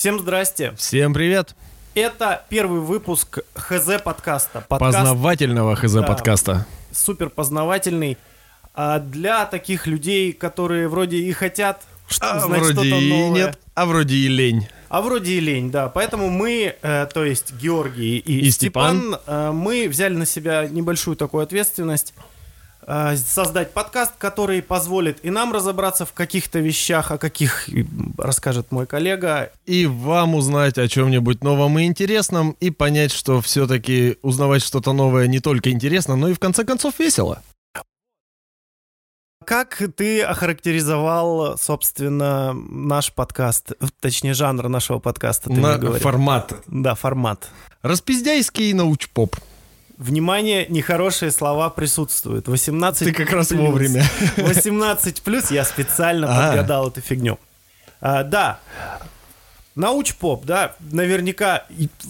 Всем здрасте. Всем привет. Это первый выпуск ХЗ подкаста. Подкаст Познавательного ХЗ Да. подкаста. супер познавательный. А для таких людей, которые вроде и хотят А узнать вроде что-то и новое, нет, а вроде и лень. а вроде и лень, да. Поэтому мы, э, то есть Георгий и, И Степан. э, мы взяли на себя небольшую такую ответственность создать подкаст, который позволит и нам разобраться в каких-то вещах, о каких расскажет мой коллега, И вам узнать о чем-нибудь новом и интересном, и понять, что все-таки узнавать что-то новое не только интересно, но и в конце концов весело. Как ты охарактеризовал, собственно, наш подкаст, точнее, жанр нашего подкаста, На формат. Да, формат. Распиздяйский научпоп. Внимание, нехорошие слова присутствуют. 18 Ты как раз вовремя. 18 плюс, я специально А. подгадал эту фигню. А, да, научпоп, да, наверняка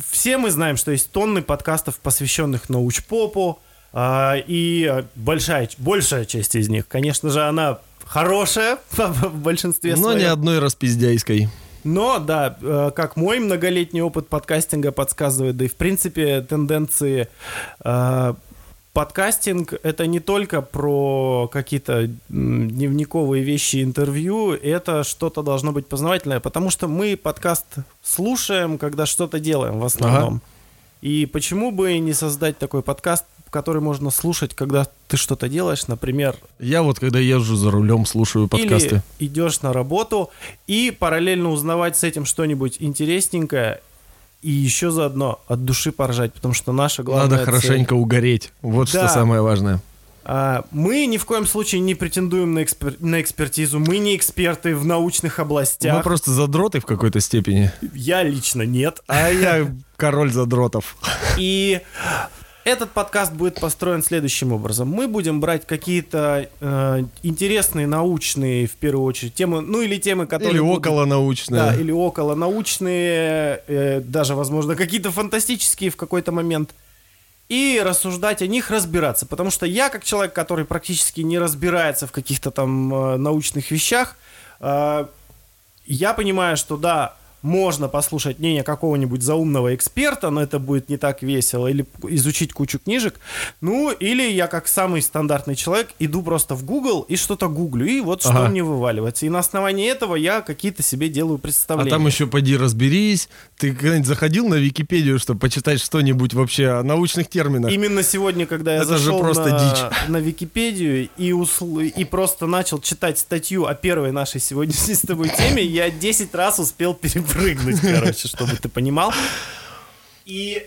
все мы знаем, что есть тонны подкастов, посвященных научпопу, а, и большая, большая часть из них, конечно же, она хорошая в большинстве Но своем. ни одной распиздяйской. Но, да, э, как мой многолетний опыт подкастинга подсказывает, да и в принципе тенденции э, подкастинг это не только про какие-то дневниковые вещи, интервью, это что-то должно быть познавательное, потому что мы подкаст слушаем, когда что-то делаем в основном. И почему бы не создать такой подкаст, который можно слушать, когда ты что-то делаешь, например, Я вот когда езжу за рулем, слушаю подкасты. или идешь на работу и параллельно узнавать с этим что-нибудь интересненькое и еще заодно от души поржать, потому что наша главная Надо цель- хорошенько угореть. Вот Да. что самое важное. А, мы ни в коем случае не претендуем на, экспер- на экспертизу, мы не эксперты в научных областях. Мы просто задроты в какой-то степени. Я лично нет. А я король задротов. И этот подкаст будет построен следующим образом. Мы будем брать какие-то э, интересные научные, в первую очередь, темы, ну или темы, которые... Или будут- около научное. Да, или около научные, э, даже, возможно, какие-то фантастические в какой-то момент. И рассуждать о них, разбираться. Потому что я, как человек, который практически не разбирается в каких-то там э, научных вещах, э, я понимаю, что да, можно послушать мнение какого-нибудь заумного эксперта, но это будет не так весело, или изучить кучу книжек. Ну, или я, как самый стандартный человек, иду просто в Google и что-то гуглю, и вот что Ага. мне вываливается. И на основании этого я какие-то себе делаю А представления. там еще поди разберись. Ты когда-нибудь заходил на Википедию, чтобы почитать что-нибудь вообще о научных терминах? Именно сегодня, когда я Это же зашел просто на, дичь. на Википедию и, усл- и просто начал читать статью о первой нашей сегодняшней с тобой теме, я 10 раз успел перепрыгнуть, короче, чтобы ты понимал. И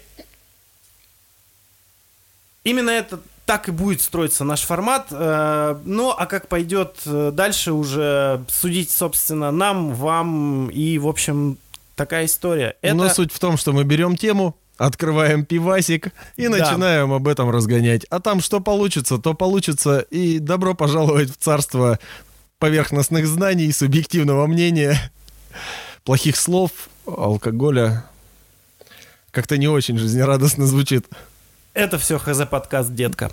именно это так и будет строиться наш формат. Э, Ну, а как пойдет э, дальше уже судить, собственно, нам, вам и, в общем, такая история. Это... Но суть в том, что мы берем тему, открываем пивасик и Да. начинаем об этом разгонять. А там что получится, то получится. И добро пожаловать в царство поверхностных знаний, субъективного мнения, плохих слов, алкоголя. Как-то не очень жизнерадостно звучит. Это все ХЗ-подкаст, детка.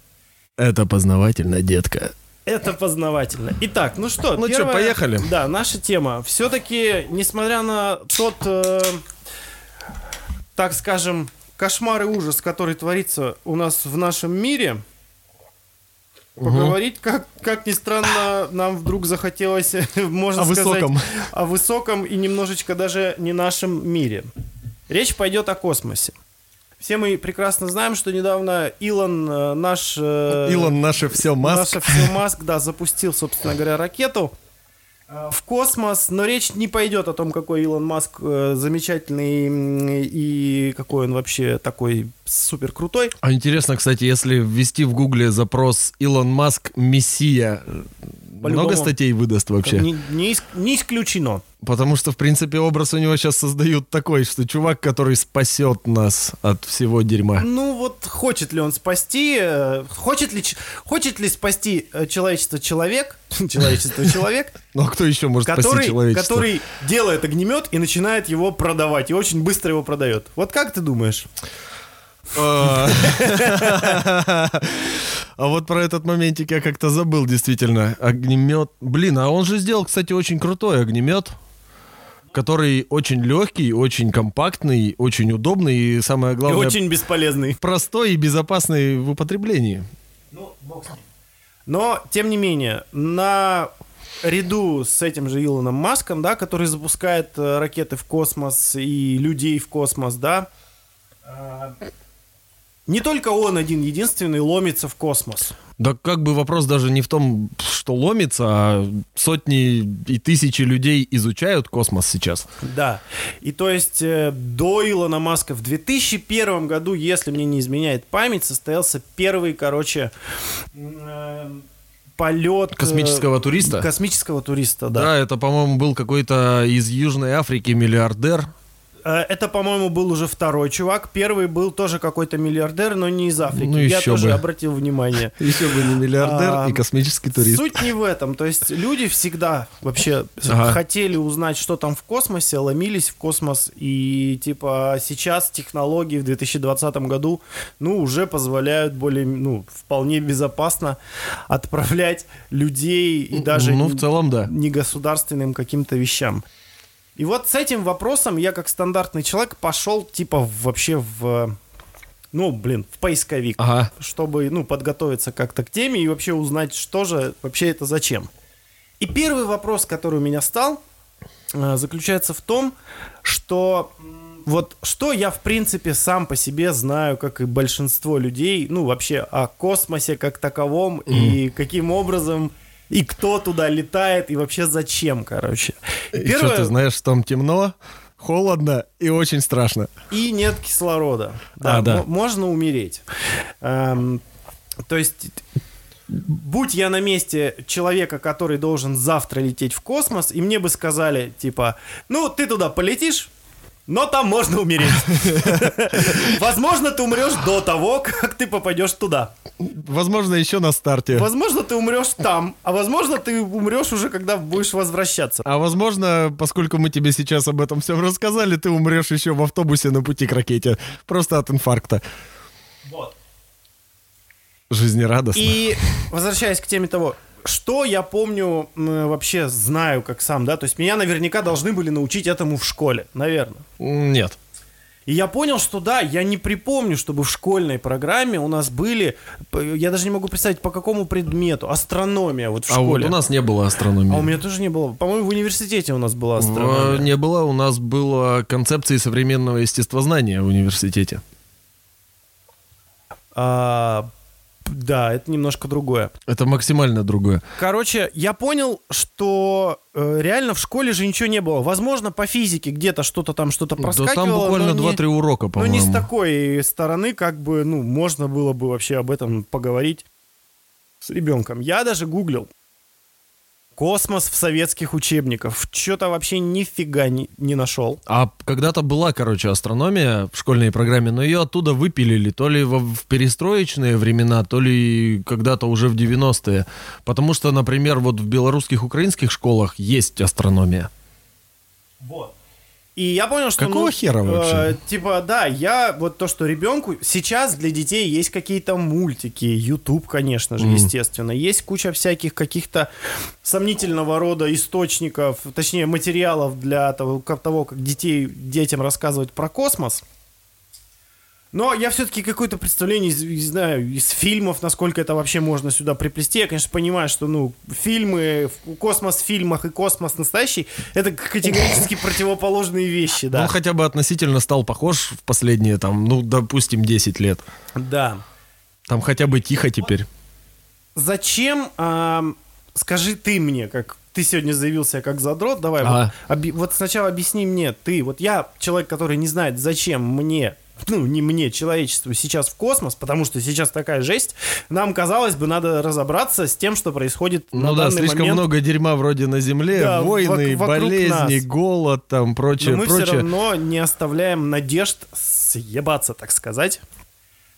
Это познавательно, детка. Это познавательно. Итак, ну что, Ну первая- поехали? Да, наша тема. Все-таки, несмотря на тот, э, так скажем, кошмар и ужас, который творится у нас в нашем мире, поговорить, как, как ни странно, нам вдруг захотелось, можно О сказать, высоком. о высоком и немножечко даже не нашем мире. Речь пойдет о космосе. Все мы прекрасно знаем, что недавно Илон, э, наш... э, Илон наше все Маск. Наша все Маск, да, запустил, собственно говоря, ракету в космос, но речь не пойдет о том, какой Илон Маск э, замечательный и какой он вообще такой супер крутой. А интересно, кстати, если ввести в гугле запрос Илон Маск Мессия, По-любому. Много статей выдаст вообще? Не, не не исключено. Потому что, в принципе, образ у него сейчас создают такой, что чувак, который спасет нас от всего дерьма. Ну вот хочет ли он спасти, э, хочет ли, хочет ли спасти э, человечество человек, человечество человек, Ну а кто еще может спасти человечество? который делает огнемет и начинает его продавать, и очень быстро его продает. Вот как ты думаешь? А А вот про этот моментик я как-то забыл, действительно. Огнемет. Блин, а он же сделал, кстати, очень крутой огнемет. который очень легкий, очень компактный, очень удобный и самое И главное очень бесполезный. простой и безопасный в употреблении. Но, тем не менее, на ряду с этим же Илоном Маском, да, который запускает э, ракеты в космос и людей в космос, да, э, не только он один единственный ломится в космос. Да как бы вопрос даже не в том, что ломится, а сотни и тысячи людей изучают космос сейчас. Да. И то есть э, до Илона Маска в 2001 году, если мне не изменяет память, состоялся первый, короче, э, полет... э, Космического туриста? Космического туриста, да. Да, это, по-моему, был какой-то из Южной Африки миллиардер. Э, Это, по-моему, был уже второй чувак. Первый был тоже какой-то миллиардер, но не из Африки. Ну, Я тоже бы. обратил внимание. Еще бы не миллиардер А, и космический турист. Суть не в этом. То есть люди всегда вообще Ага. хотели узнать, что там в космосе, ломились в космос. И типа сейчас технологии в 2020 году, ну, уже позволяют более, ну, вполне безопасно отправлять людей и даже Ну, в целом, да. негосударственным каким-то вещам. И вот с этим вопросом я как стандартный человек пошел типа вообще в, ну, блин, в поисковик Ага. чтобы, ну, подготовиться как-то к теме и вообще узнать, что же вообще это зачем. И первый вопрос, который у меня стал, э, заключается в том, что вот что я, в принципе, сам по себе знаю, как и большинство людей, ну, вообще о космосе как таковом, и каким образом, и кто туда летает, и вообще зачем, короче. И И что ты знаешь, что там темно, холодно и очень страшно. и нет кислорода. Да, А, да. мо- можно умереть. Эм, то есть, будь я на месте человека, который должен завтра лететь в космос, и мне бы сказали, типа, ну, ты туда полетишь, но там можно умереть. Возможно, ты умрешь до того, как ты попадешь туда. Возможно, еще на старте. Возможно, ты умрешь там, а возможно, ты умрешь уже, когда будешь возвращаться. А возможно, поскольку мы тебе сейчас об этом всем рассказали, ты умрешь еще в автобусе на пути к ракете. Просто от инфаркта. Вот. Жизнерадостно. И возвращаясь к теме того, что я помню, вообще знаю как сам, да, то есть меня наверняка должны были научить этому в школе, наверное. Нет. И я понял, что да, я не припомню, чтобы в школьной программе у нас были, я даже не могу представить, по какому предмету, астрономия вот в А вот школе. у нас не было астрономии. А у меня тоже не было. По-моему, в университете у нас была астрономия. Не было, у нас было концепции современного естествознания в университете. А, да, это немножко другое. Это максимально другое. Короче, я понял, что э, реально в школе же ничего не было. Возможно, по физике где-то что-то там что-то Да проскакивало. там буквально но не- 2-3 урока, Но по-моему. не с такой стороны, как бы, ну, можно было бы вообще об этом поговорить с ребенком. Я даже гуглил. Космос в советских учебниках. Что-то вообще нифига не, не нашел. А когда-то была, короче, астрономия в школьной программе, но ее оттуда выпилили то ли во- в перестроечные времена, то ли когда-то уже в 90-е. Потому что, например, вот в белорусских, украинских школах есть астрономия. Вот. И я понял, что... Какого ну, хера вообще? э, типа, да, я вот то, что ребенку... Сейчас для детей есть какие-то мультики, YouTube, конечно же, Мгм. естественно. Есть куча всяких каких-то сомнительного рода источников, точнее, материалов для того, как, того, как детей, детям рассказывать про космос. Но я все-таки какое-то представление, не знаю, из фильмов, насколько это вообще можно сюда приплести. Я, конечно, понимаю, что, ну, фильмы, космос в фильмах и космос настоящий, это категорически противоположные вещи, Он да. хотя бы относительно стал похож в последние, там, ну, допустим, 10 лет. Да. Там хотя бы тихо теперь. Зачем, скажи ты мне, как ты сегодня заявился как задрот, давай, Ага. вот, оби- вот сначала объясни мне, ты, вот я человек, который не знает, зачем мне ну, не мне, человечеству сейчас в космос, потому что сейчас такая жесть, нам, казалось бы, надо разобраться с тем, что происходит на Ну да, данный слишком момент. много дерьма вроде на Земле, Да, войны, болезни, нас. голод, там, прочее, Но мы все прочее. равно не оставляем надежд съебаться, так сказать.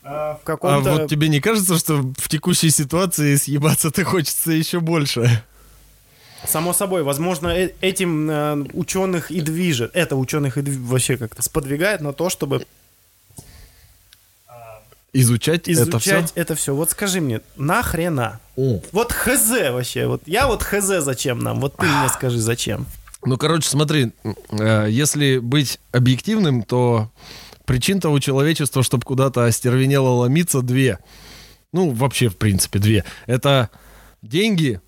А, в А вот тебе не кажется, что в текущей ситуации съебаться-то хочется еще больше? Само собой, возможно, э- этим э, ученых и движет. Это ученых и вообще как-то сподвигает на то, чтобы Изучать, это все? изучать это все. Вот скажи мне, нахрена? Вот хз вообще. Вот я вот хз зачем нам? Вот ты мне скажи, зачем? Ну, короче, смотри, э, если быть объективным, то причин-то у человечества, чтобы куда-то остервенело ломиться, две. Ну, вообще, в принципе, две. Это деньги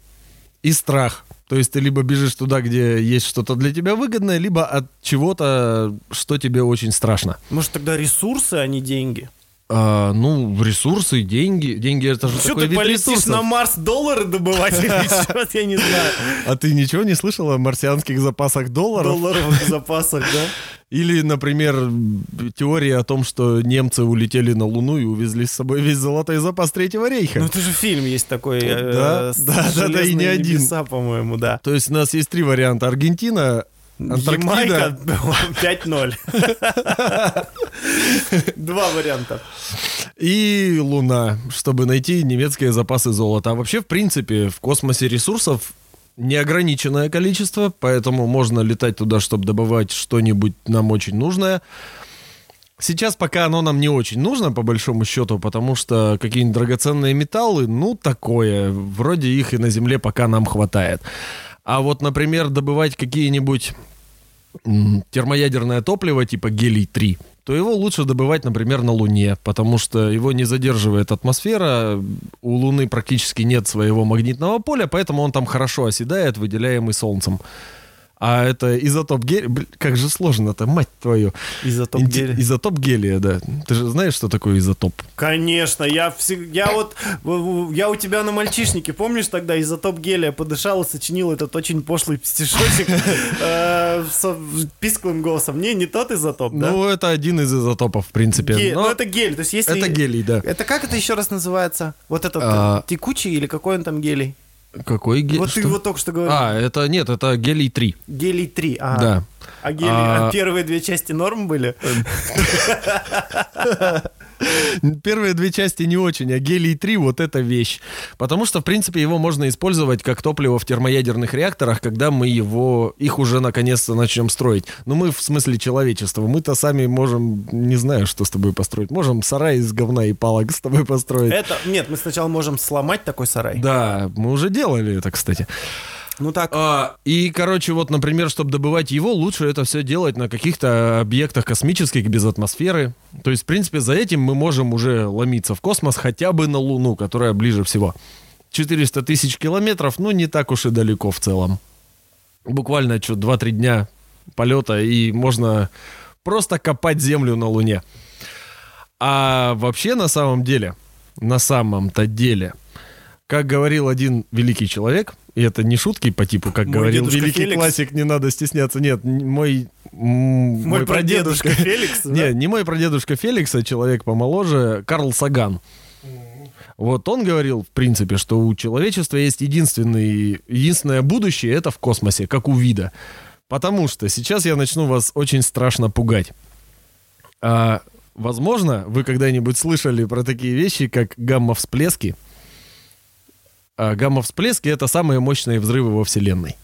и страх. То есть ты либо бежишь туда, где есть что-то для тебя выгодное, либо от чего-то, что тебе очень страшно. Может, тогда ресурсы, а не деньги? А, ну, ресурсы, деньги. Деньги это же Что ты полетишь ресурсов. на Марс доллары добывать или что? Я не знаю. А ты ничего не слышал о марсианских запасах долларов? Долларовых запасах, да? Или, например, теория о том, что немцы улетели на Луну и увезли с собой весь золотой запас Третьего рейха. Ну, это же фильм есть такой. э, Да, да, да, и не «Железные один». небеса», по-моему, да. То есть у нас есть три варианта. Аргентина, Ямайка Антарктида 5-0. Два варианта. и Луна, чтобы найти немецкие запасы золота. А вообще, в принципе, в космосе ресурсов неограниченное количество, поэтому можно летать туда, чтобы добывать что-нибудь нам очень нужное. Сейчас пока оно нам не очень нужно, по большому счету, потому что какие-нибудь драгоценные металлы, ну, такое. Вроде их и на Земле пока нам хватает. А вот, например, добывать какие-нибудь термоядерное топливо типа гелий-3, то его лучше добывать, например, на Луне, потому что его не задерживает атмосфера, у Луны практически нет своего магнитного поля, поэтому он там хорошо оседает, выделяемый Солнцем. А это изотоп гелия... Блин, как же сложно-то, мать твою. Изотоп Инте- гелия. Изотоп гелия, да. Ты же знаешь, что такое изотоп? Конечно, я всег- я вот я у тебя на мальчишнике, помнишь тогда изотоп гелия подышал и сочинил этот очень пошлый стишочек э, с писклым голосом. Не, не тот изотоп, да? Ну, это один из изотопов, в принципе. Ну, это гель, то есть если... это гелий, да. Это как это еще раз называется? Вот этот А. э, текучий или какой он там гелий? Какой гелий? Вот ты Что? вот только что говорил. А, это нет, это гелий 3. Гелий 3, ага. Да. А гелий, А- а первые две части норм были? Первые две части не очень, а гелий 3 вот эта вещь. Потому что, в принципе, его можно использовать как топливо в термоядерных реакторах, когда мы его, их уже наконец-то начнем строить. Ну, мы в смысле человечества. Мы-то сами можем, не знаю, что с тобой построить. Можем сарай из говна и палок с тобой построить. Это, нет, мы сначала можем сломать такой сарай. Да, мы уже делали это, кстати. Ну так, А, и, короче, вот, например, чтобы добывать его, лучше это все делать на каких-то объектах космических без атмосферы. То есть, в принципе, за этим мы можем уже ломиться в космос хотя бы на Луну, которая ближе всего. 400 тысяч километров, ну, не так уж и далеко в целом. Буквально, что, 2-3 дня полета, и можно просто копать землю на Луне. А вообще, на самом деле, на самом-то деле, как говорил один великий человек, и это не шутки по типу, как Мой говорил великий Феликс? классик, не надо стесняться. Нет, мой... м, мой прадедушка Феликс, да? Не, не мой прадедушка Феликс, а человек помоложе, Карл Саган. Вот он говорил, в принципе, что у человечества есть единственный, единственное будущее, это в космосе, как у вида. Потому что сейчас я начну вас очень страшно пугать. А, возможно, вы когда-нибудь слышали про такие вещи, как гамма-всплески. А, гамма-всплески — это самые мощные взрывы во Вселенной.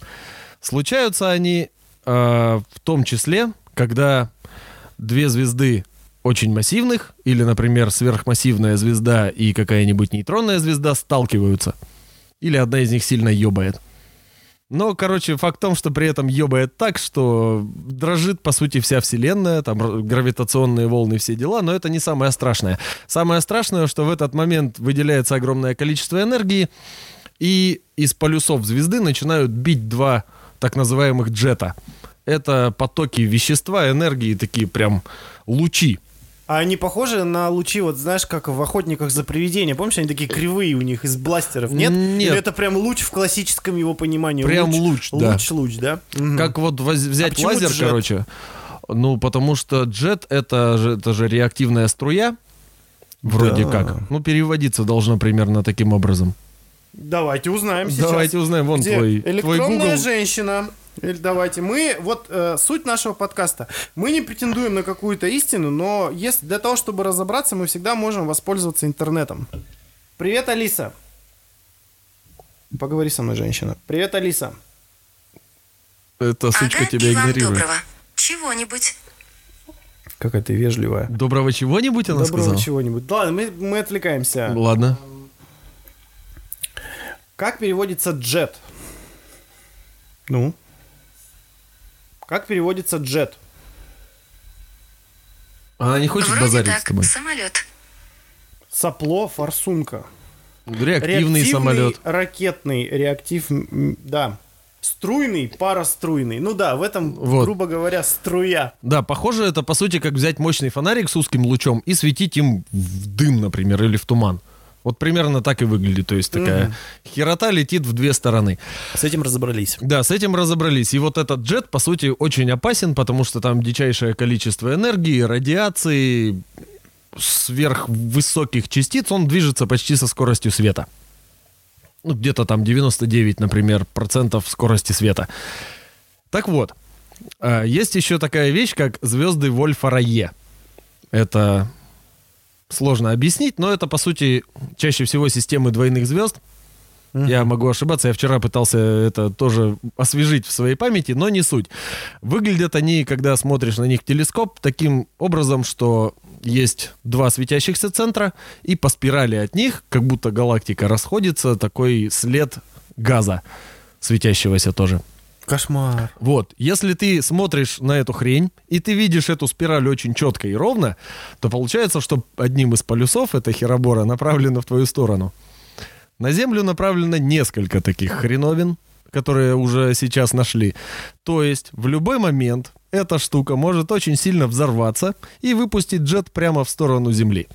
Случаются они а, в том числе, когда две звезды очень массивных, или, например, сверхмассивная звезда и какая-нибудь нейтронная звезда сталкиваются. Или одна из них сильно ёбает. Но, короче, факт в том, что при этом ёбает так, что дрожит, по сути, вся Вселенная, там гравитационные волны, все дела, но это не самое страшное. Самое страшное, что в этот момент выделяется огромное количество энергии, и из полюсов звезды начинают бить два так называемых джета. Это потоки вещества, энергии, такие прям лучи. А они похожи на лучи, вот знаешь, как в охотниках за привидения. Помнишь, они такие кривые у них из бластеров, нет? Нет. Или это прям луч в классическом его понимании? Прям луч, да. Луч, да? Мгм. Как вот воз- взять почему лазер, джет? короче. Ну, потому что джет это же, это же реактивная струя. Вроде Да. как. Ну, переводиться должно примерно таким образом. Давайте узнаем сейчас. Давайте узнаем. Вон Где твой, твой электронная Google. женщина. Или давайте. Мы, вот э, суть нашего подкаста. Мы не претендуем на какую-то истину, но если, для того, чтобы разобраться, мы всегда можем воспользоваться интернетом. Привет, Алиса. Поговори со мной, женщина. Привет, Алиса. Эта сучка ага, тебя и вам игнорирует. доброго. Чего-нибудь. Какая ты вежливая. Доброго чего-нибудь она Доброго сказала? чего-нибудь. Да Ладно, мы, мы отвлекаемся. Ладно. Как переводится джет? Ну? Как переводится джет? Она не хочет Вроде базарить так, с тобой. самолет. Сопло, форсунка. Реактивный самолет. ракетный реактив, да. Струйный, параструйный. Ну да, в этом, Вот. грубо говоря, струя. Да, похоже, это по сути как взять мощный фонарик с узким лучом и светить им в дым, например, или в туман. Вот примерно так и выглядит. То есть такая херота летит в две стороны. С этим разобрались. Да, с этим разобрались. И вот этот джет, по сути, очень опасен, потому что там дичайшее количество энергии, радиации, сверхвысоких частиц. Он движется почти со скоростью света. Ну, где-то там 99, например, процентов скорости света. Так вот, а, есть еще такая вещь, как звезды Вольфа-Рае. Это сложно объяснить, но это, по сути, чаще всего системы двойных звезд. Я могу ошибаться, я вчера пытался это тоже освежить в своей памяти, но не суть. Выглядят они, когда смотришь на них телескоп, таким образом, что есть два светящихся центра, и по спирали от них, как будто галактика расходится, такой след газа, светящегося тоже. Кошмар. Вот, если ты смотришь на эту хрень, и ты видишь эту спираль очень четко и ровно, то получается, что одним из полюсов этой херобора направлено в твою сторону. На Землю направлено несколько таких хреновин, которые уже сейчас нашли. То есть в любой момент эта штука может очень сильно взорваться и выпустить джет прямо в сторону Земли.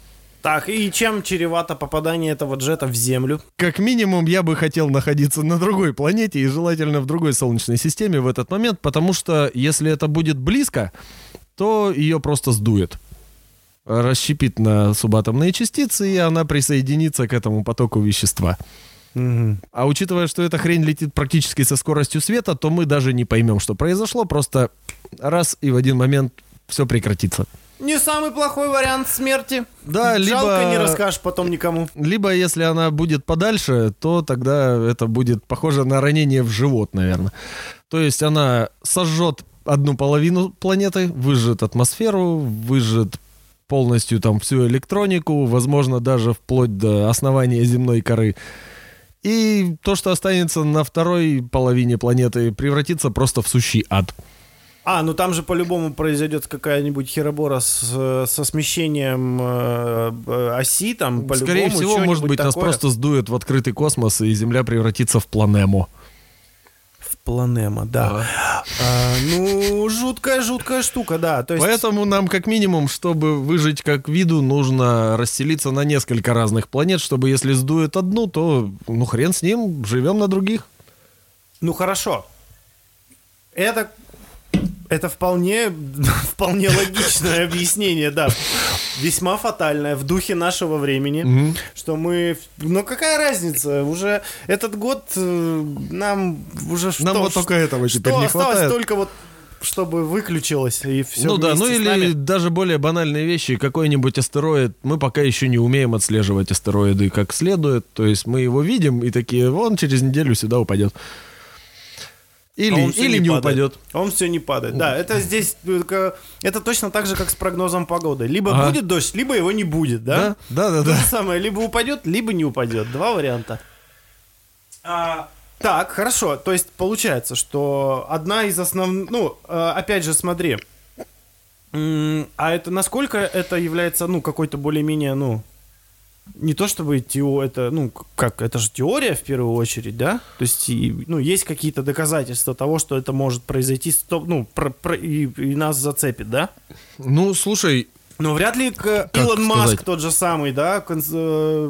Так, и чем чревато попадание этого джета в Землю? Как минимум, я бы хотел находиться на другой планете и желательно в другой Солнечной системе в этот момент, потому что если это будет близко, то ее просто сдует. Расщепит на субатомные частицы, и она присоединится к этому потоку вещества. А учитывая, что эта хрень летит практически со скоростью света, то мы даже не поймем, что произошло, просто раз и в один момент все прекратится. Не самый плохой вариант смерти. Да, либо- Жалко, не расскажешь потом никому. Либо, если она будет подальше, то тогда это будет похоже на ранение в живот, наверное. То есть она сожжет одну половину планеты, выжжет атмосферу, выжжет полностью там всю электронику, возможно, даже вплоть до основания земной коры. И то, что останется на второй половине планеты, превратится просто в сущий ад. А, ну там же по-любому произойдет какая-нибудь херобора с, со смещением э, оси, там по-любому. Скорее всего, может быть, нас такое. просто сдует в открытый космос, и Земля превратится в планему. В планема, да. А, ну, жуткая-жуткая штука, да. То есть, Поэтому нам, как минимум, чтобы выжить как виду, нужно расселиться на несколько разных планет, чтобы если сдует одну, то ну хрен с ним, живем на других. ну хорошо. Это, это вполне, вполне логичное объяснение, да. Весьма фатальное в духе нашего времени, что мы... Ну какая разница? Уже этот год э, нам уже что? Нам вот только этого теперь не осталось хватает. только вот чтобы выключилось и все. ну да, ну или даже более банальные вещи, какой-нибудь астероид, мы пока еще не умеем отслеживать астероиды как следует, то есть мы его видим и такие, вон через неделю сюда упадет. Или, или не, упадет. Он все не падает. Да, это здесь это точно так же, как с прогнозом погоды. Либо Ага. будет дождь, либо его не будет, да? Да, да, да, То да. же самое, либо упадет, либо не упадет. Два варианта. А, так, хорошо. То есть получается, что одна из основных... Ну, э, опять же, смотри. А это насколько это является, ну, какой-то более-менее, ну, не то чтобы тео, это, ну, как, это же теория в первую очередь, да? То есть, и, ну, есть какие-то доказательства того, что это может произойти, стоп, ну, про- про- и, и нас зацепит, да? Ну, слушай, Но вряд ли к- Илон сказать? Маск тот же самый, да, э,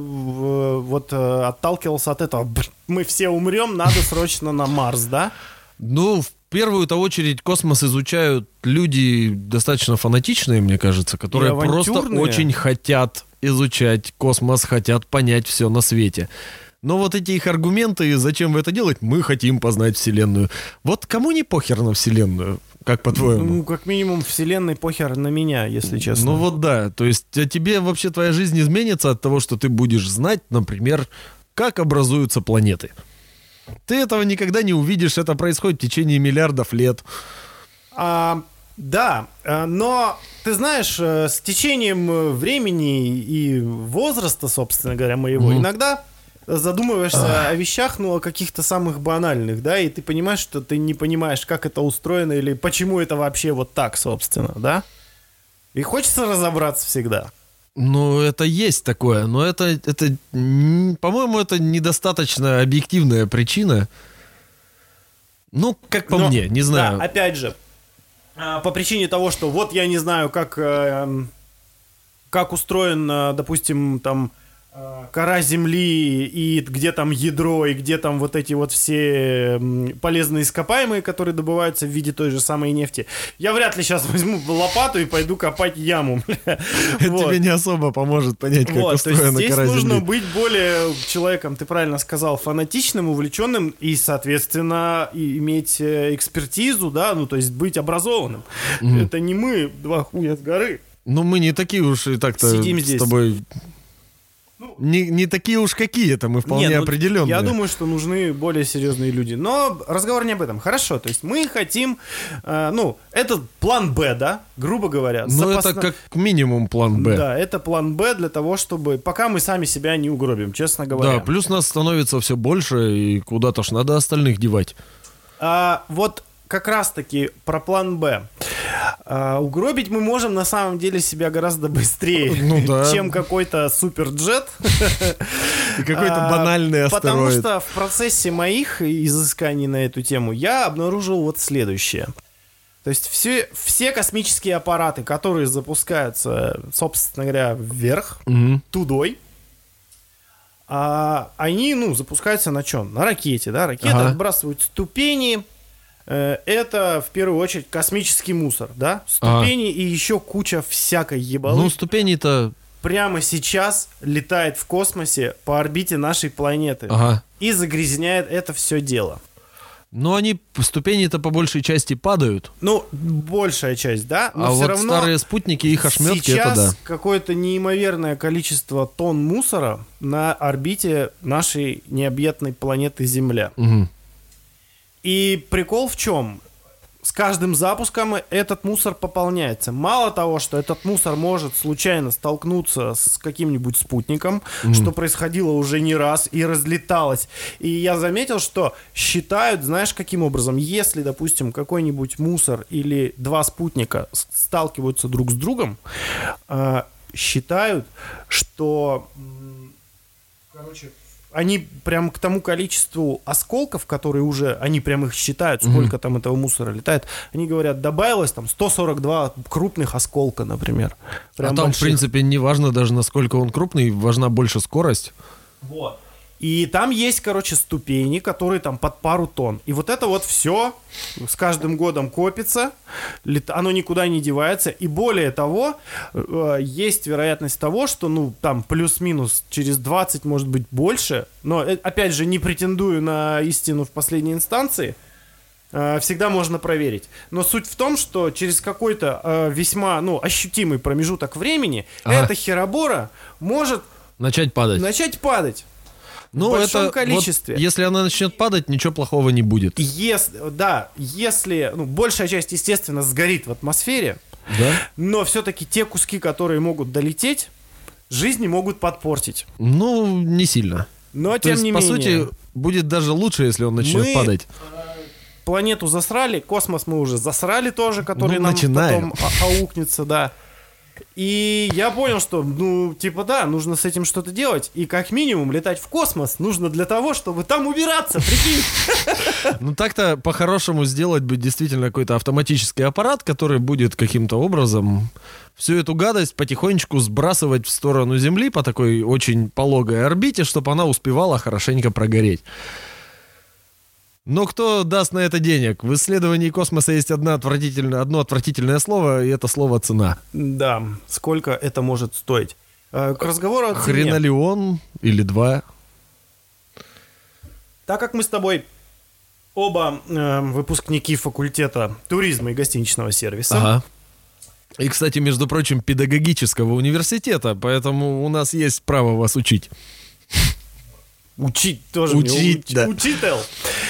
вот э, отталкивался от этого. Мы все умрем, надо срочно на Марс, да? Ну, в первую-то очередь космос изучают люди достаточно фанатичные, мне кажется, которые просто очень хотят изучать космос, хотят понять все на свете. Но вот эти их аргументы, зачем вы это делать, мы хотим познать Вселенную. Вот кому не похер на Вселенную, как по-твоему? Ну, как минимум, вселенной похер на меня, если честно. Ну вот да, то есть а тебе вообще твоя жизнь изменится от того, что ты будешь знать, например, как образуются планеты. Ты этого никогда не увидишь, это происходит в течение миллиардов лет. А, да, а, но ты знаешь, э, с течением э, времени и возраста, собственно говоря, моего, иногда задумываешься о вещах, ну, о каких-то самых банальных, да, и ты понимаешь, что ты не понимаешь, как это устроено или почему это вообще вот так, собственно, да? И хочется разобраться всегда. Ну, это есть такое, но это, это по-моему, это недостаточно объективная причина. Ну, как по Но, мне, не знаю. Да, опять же, по причине того, что вот я не знаю, как, э, как устроен, э, допустим, там кора земли и где там ядро и где там вот эти вот все полезные ископаемые, которые добываются в виде той же самой нефти. Я вряд ли сейчас возьму лопату и пойду копать яму. Это Вот. тебе не особо поможет понять, как Вот, то есть устроена здесь кора нужно Земли. быть более человеком, ты правильно сказал, фанатичным, увлеченным и, соответственно, и иметь э, экспертизу, да, ну, то есть быть образованным. Это не мы, два хуя с горы. Ну, мы не такие уж и так-то Сидим здесь. с тобой... Не, не такие уж какие-то, мы вполне Нет, ну, определенные. Я думаю, что нужны более серьезные люди. Но разговор не об этом. Хорошо, то есть мы хотим, э, ну, это план Б, да, грубо говоря. Ну, это запасно- как минимум план Б. Да, это план Б для того, чтобы... Пока мы сами себя не угробим, честно говоря. Да, плюс нас становится все больше, и куда-то ж надо остальных девать. А, вот как раз-таки про план Б. А, угробить мы можем на самом деле себя гораздо быстрее, Ну да. чем какой-то суперджет. И какой-то А, банальный Потому астероид. что в процессе моих изысканий на эту тему я обнаружил вот следующее. То есть все, все космические аппараты, которые запускаются, собственно говоря, вверх, Мгм. тудой, а, они, ну, запускаются на чем? На ракете, да? Ракета Ага. отбрасывает ступени. Э, Это, в первую очередь, космический мусор, да? Ступени и еще куча всякой ебалы. Ну, ступени-то... Прямо сейчас летает в космосе по орбите нашей планеты. Ага. И загрязняет это все дело. Но они, ступени-то по большей части падают. Ну, большая часть, да? Но а все вот равно старые спутники, их ошметки, сейчас это да. какое-то неимоверное количество тонн мусора на орбите нашей необъятной планеты Земля. Мгм. И прикол в чем? С каждым запуском этот мусор пополняется. Мало того, что этот мусор может случайно столкнуться с каким-нибудь спутником, что происходило уже не раз и разлеталось. И я заметил, что считают, знаешь, каким образом, если, допустим, какой-нибудь мусор или два спутника сталкиваются друг с другом, э, считают, что короче, они прям к тому количеству осколков, которые уже, они прям их считают, сколько там этого мусора летает, они говорят, добавилось там 142 крупных осколка, например. Прям а там, в больших. принципе, не важно даже, насколько он крупный, важна больше скорость. Вот. И там есть, короче, ступени, которые там под пару тонн. И вот это вот все с каждым годом копится, оно никуда не девается. И более того, э, есть вероятность того, что, ну, там плюс-минус через 20, может быть, больше. Но, э, опять же, не претендую на истину в последней инстанции. э, Всегда можно проверить. Но суть в том, что через какой-то весьма, ну, ощутимый промежуток времени Ага. эта херобора может Начать падать. начать падать. Ну, большом это вот количестве. если она начнет падать, ничего плохого не будет. Если, да, если, ну, большая часть, естественно, сгорит в атмосфере, Да? но все-таки те куски, которые могут долететь, жизни могут подпортить. Ну, не сильно. Но, То тем есть, не по менее, сути, будет даже лучше, если он начнет Мы- падать. планету засрали, космос мы уже засрали тоже, который Ну, нам начинаем. потом а- аукнется, да. И я понял, что, ну, типа, да, нужно с этим что-то делать. И как минимум летать в космос нужно для того, чтобы там убираться, прикинь. Ну, так-то по-хорошему сделать бы действительно какой-то автоматический аппарат, который будет каким-то образом всю эту гадость потихонечку сбрасывать в сторону Земли по такой очень пологой орбите, чтобы она успевала хорошенько прогореть. Но кто даст на это денег? В исследовании космоса есть одно отвратительное, одно отвратительное слово, и это слово «цена». Да, сколько это может стоить. Э, К разговору о цене. Хренолеон или два. Так как мы с тобой оба э, выпускники факультета туризма и гостиничного сервиса, Ага. И, кстати, между прочим, педагогического университета, поэтому у нас есть право вас учить. Учить тоже мне Учить, уч- да. учитель.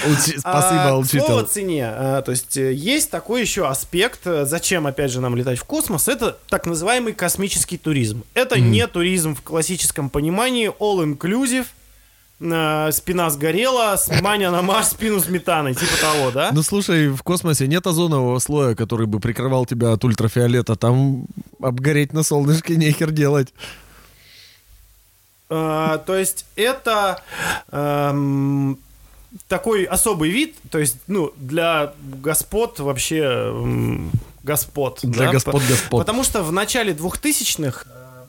Учи- А, Спасибо, к слову о учитель. цене. А, то есть э, есть такой еще аспект, э, зачем, опять же, нам летать в космос, это так называемый космический туризм. Это не туризм в классическом понимании, all-inclusive, спина сгорела, Маня на Марс, спину сметаной, типа того, да? Ну слушай, в космосе нет озонового слоя, который бы прикрывал тебя от ультрафиолета. Там обгореть на солнышке нехер делать. Э, то есть это эм, такой особый вид, то есть, ну, для господ вообще эм, господ. Для да? господ По- господ. Потому что в начале 2000-х э,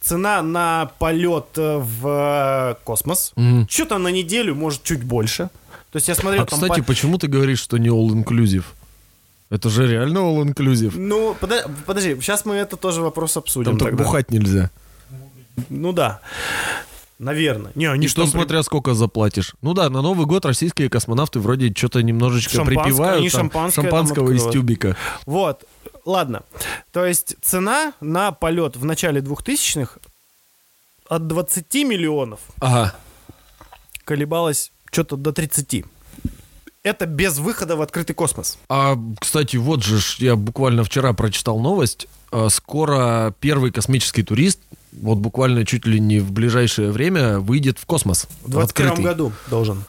цена на полет э, в космос, Мгм. что-то на неделю, может, чуть больше. То есть я смотрел А там... кстати, по- почему ты говоришь, что не all-inclusive? Это же реально all-inclusive. Ну, подо- подожди, сейчас мы это тоже вопрос обсудим. Там тогда. бухать нельзя. Ну да. Наверное. Не, они И что, при- смотря сколько заплатишь. Ну да, на Новый год российские космонавты вроде что-то немножечко припевают. они там, шампанское шампанского из тюбика. Вот, ладно. То есть цена на полет в начале 2000-х от 20 миллионов Ага. колебалась что-то до 30. Это без выхода в открытый космос. А, кстати, вот же я буквально вчера прочитал новость. А, Скоро первый космический турист, вот буквально чуть ли не в ближайшее время, выйдет в космос. В 21 открытый. году должен.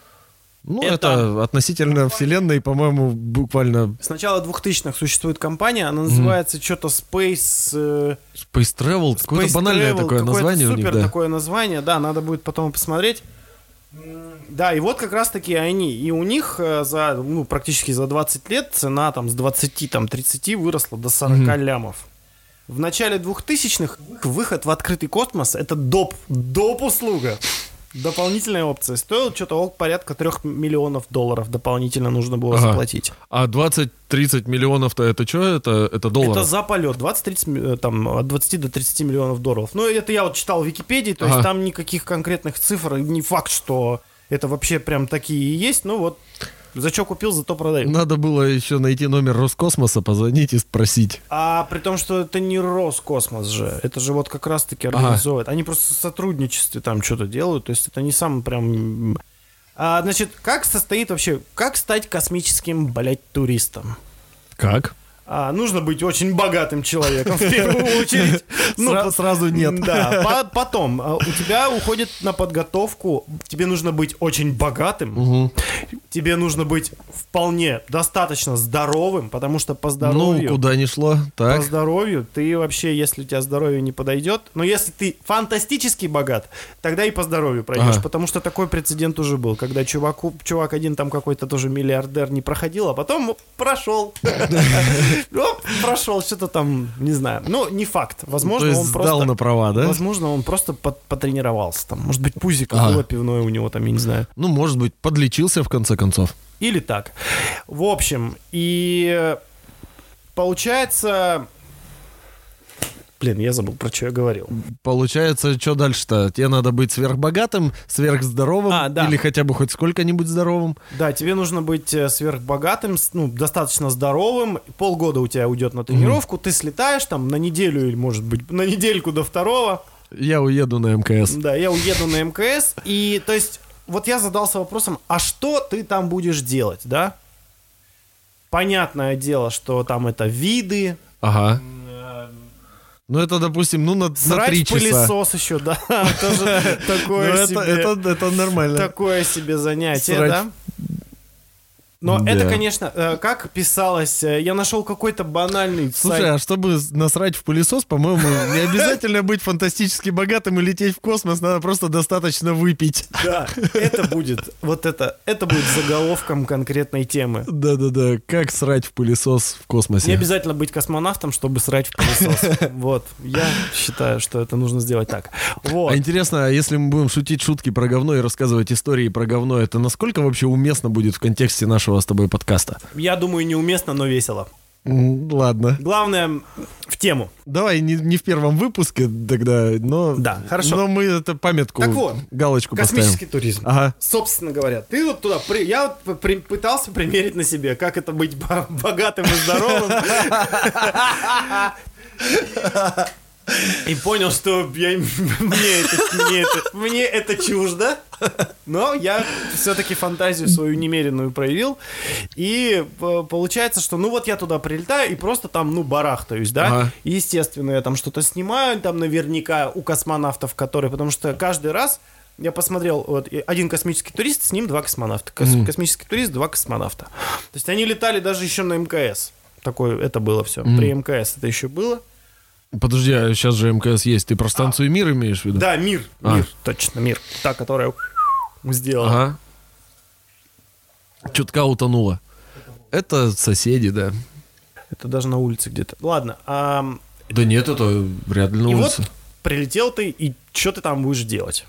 Ну, Это- это, относительно Вселенной, по-моему, буквально С начала 2000-х существует компания, она называется что-то Space... э, Space Travel. Какое-то Space банальное Travel, такое какое-то название у них, супер да. такое название, да, надо будет потом посмотреть. Да, и вот как раз-таки они, и у них э, за, ну, практически за 20 лет цена там с 20, там, 30 выросла до 40 лямов. В начале 2000-х выход в открытый космос это доп, доп услуга. Дополнительная опция. Стоил что-то порядка 3 миллионов долларов дополнительно нужно было Ага. заплатить. А 20-30 миллионов-то это что? Это, это долларов? Это за полет. 20-30, ми- э, там, от 20 до 30 миллионов долларов. Ну, это я вот читал в Википедии, то Ага. есть там никаких конкретных цифр, не факт, что это вообще прям такие и есть, ну вот, за что купил, зато продаю. Надо было еще найти номер Роскосмоса, позвонить и спросить. А при том, что это не Роскосмос же, это же вот как раз-таки Ага. организовывает. Они просто в сотрудничестве там что-то делают, то есть это не сам прям... А, значит, как состоит вообще, как стать космическим, блядь, туристом? Как? А, нужно быть очень богатым человеком в первую очередь. Сра- по- сразу нет. Да. По- Потом а, у тебя уходит на подготовку. Тебе нужно быть очень богатым. Тебе нужно быть вполне достаточно здоровым, потому что по Ну, здоровью. куда ни шло. По Так. здоровью ты вообще, если у тебя здоровье не подойдет, но если ты фантастически богат, тогда и по здоровью пройдешь, Ага. потому что такой прецедент уже был, когда чуваку, чувак один там какой-то тоже миллиардер не проходил, а потом прошел. Оп, Прошел, что-то там, не знаю. Ну, не факт. Возможно, он сдал просто... на права, да? Возможно, он просто потренировался там. Может быть, пузико Ага. было пивное у него там, я не знаю. Ну, может быть, подлечился в конце концов. Или так. В общем, и получается... Блин, я забыл, про что я говорил. Получается, что дальше-то? Тебе надо быть сверхбогатым, сверхздоровым А, да. или хотя бы хоть сколько-нибудь здоровым. Да, тебе нужно быть э, сверхбогатым, ну, достаточно здоровым. Полгода у тебя уйдет на тренировку, ты слетаешь там на неделю или, может быть, на недельку до второго. Я уеду на МКС. Да, я уеду на МКС. И, то есть, вот я задался вопросом, а что ты там будешь делать, да? Понятное дело, что там это виды, Ага. Ну, это, допустим, ну, на, на срать три в часа. пылесос еще, да, тоже Ну, такое себе. это, нормально. Такое себе занятие, да? Но Да. это, конечно, э, как писалось, э, я нашел какой-то банальный Слушай, сайт. а чтобы насрать в пылесос, по-моему, не обязательно быть фантастически богатым и лететь в космос, надо просто достаточно выпить. Да, это будет, вот это, это будет заголовком конкретной темы. Да-да-да, как срать в пылесос в Не космосе. обязательно быть космонавтом, чтобы срать в пылесос. Вот, я считаю, что это нужно сделать так. Вот. А интересно, а если мы будем шутить шутки про говно и рассказывать истории про говно, это насколько вообще уместно будет в контексте нашего с тобой подкаста? Я думаю, неуместно, но весело. Ладно. Главное, в тему. Давай не, не в первом выпуске тогда, но... Да, хорошо. Но мы это паметку, Так вот, галочку Космический поставим. туризм. Ага. Собственно говоря, ты вот туда, при- я вот при- пытался примерить на себе, как это быть бо- богатым и здоровым. И понял, что я, мне, это, мне, это, мне это чуждо, но я все-таки фантазию свою немеренную проявил. И э, получается, что ну вот я туда прилетаю и просто там, ну, барахтаюсь, да? Ага. Естественно, я там что-то снимаю, там наверняка у космонавтов, которые, потому что каждый раз я посмотрел, вот, один космический турист, с ним два космонавта. Кос- Мгм. Космический турист, два космонавта. То есть они летали даже еще на МКС. Такое, это было все. При МКС это еще было. Подожди, а сейчас же МКС есть. Ты про станцию «Мир» имеешь в виду? Да, мир, А. мир, точно, мир. Та, которая сделала. Ага. Чутка утонула. Это соседи, да. Это даже на улице где-то. Ладно, ам, Да нет, это вряд ли на и улице. вот прилетел ты, и что ты там будешь делать?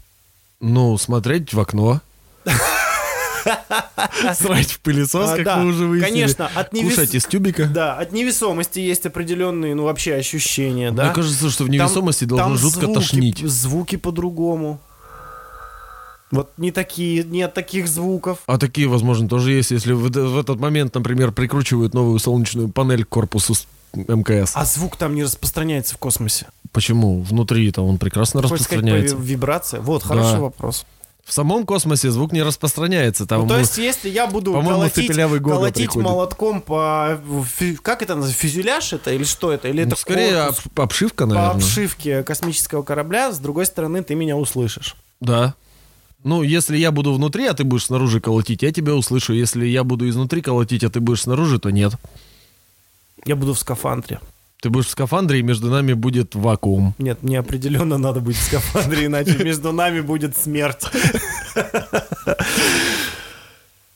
Ну, смотреть в окно. Срать в пылесос, А, как да, мы уже выяснили. конечно, от невес- Кушать из тюбика. Да, от невесомости есть определенные, ну, вообще ощущения, да? Мне кажется, что в Там- невесомости должно там жутко звуки- тошнить. Звуки по-другому. Вот не такие, нет таких звуков. А такие, возможно, тоже есть, если в, в этот момент, например, прикручивают новую солнечную панель к корпусу МКС. А звук там не распространяется в космосе. Почему? Внутри-то он прекрасно Хочешь сказать, распространяется. ви- вибрация? Вот, хороший Да. вопрос. В самом космосе звук не распространяется. Там, Ну, то есть, если я буду колотить, колотить молотком по... Как это называется? Фюзеляж это? Или что это? Или ну, это скорее корпус об- обшивка, по наверное. обшивке космического корабля, с другой стороны, ты меня услышишь. Да. Ну, если я буду внутри, а ты будешь снаружи колотить, я тебя услышу. Если я буду изнутри колотить, а ты будешь снаружи, то нет. Я буду в скафандре. Ты будешь в скафандре, и между нами будет вакуум. Нет, мне определенно надо быть в скафандре, иначе между нами будет смерть.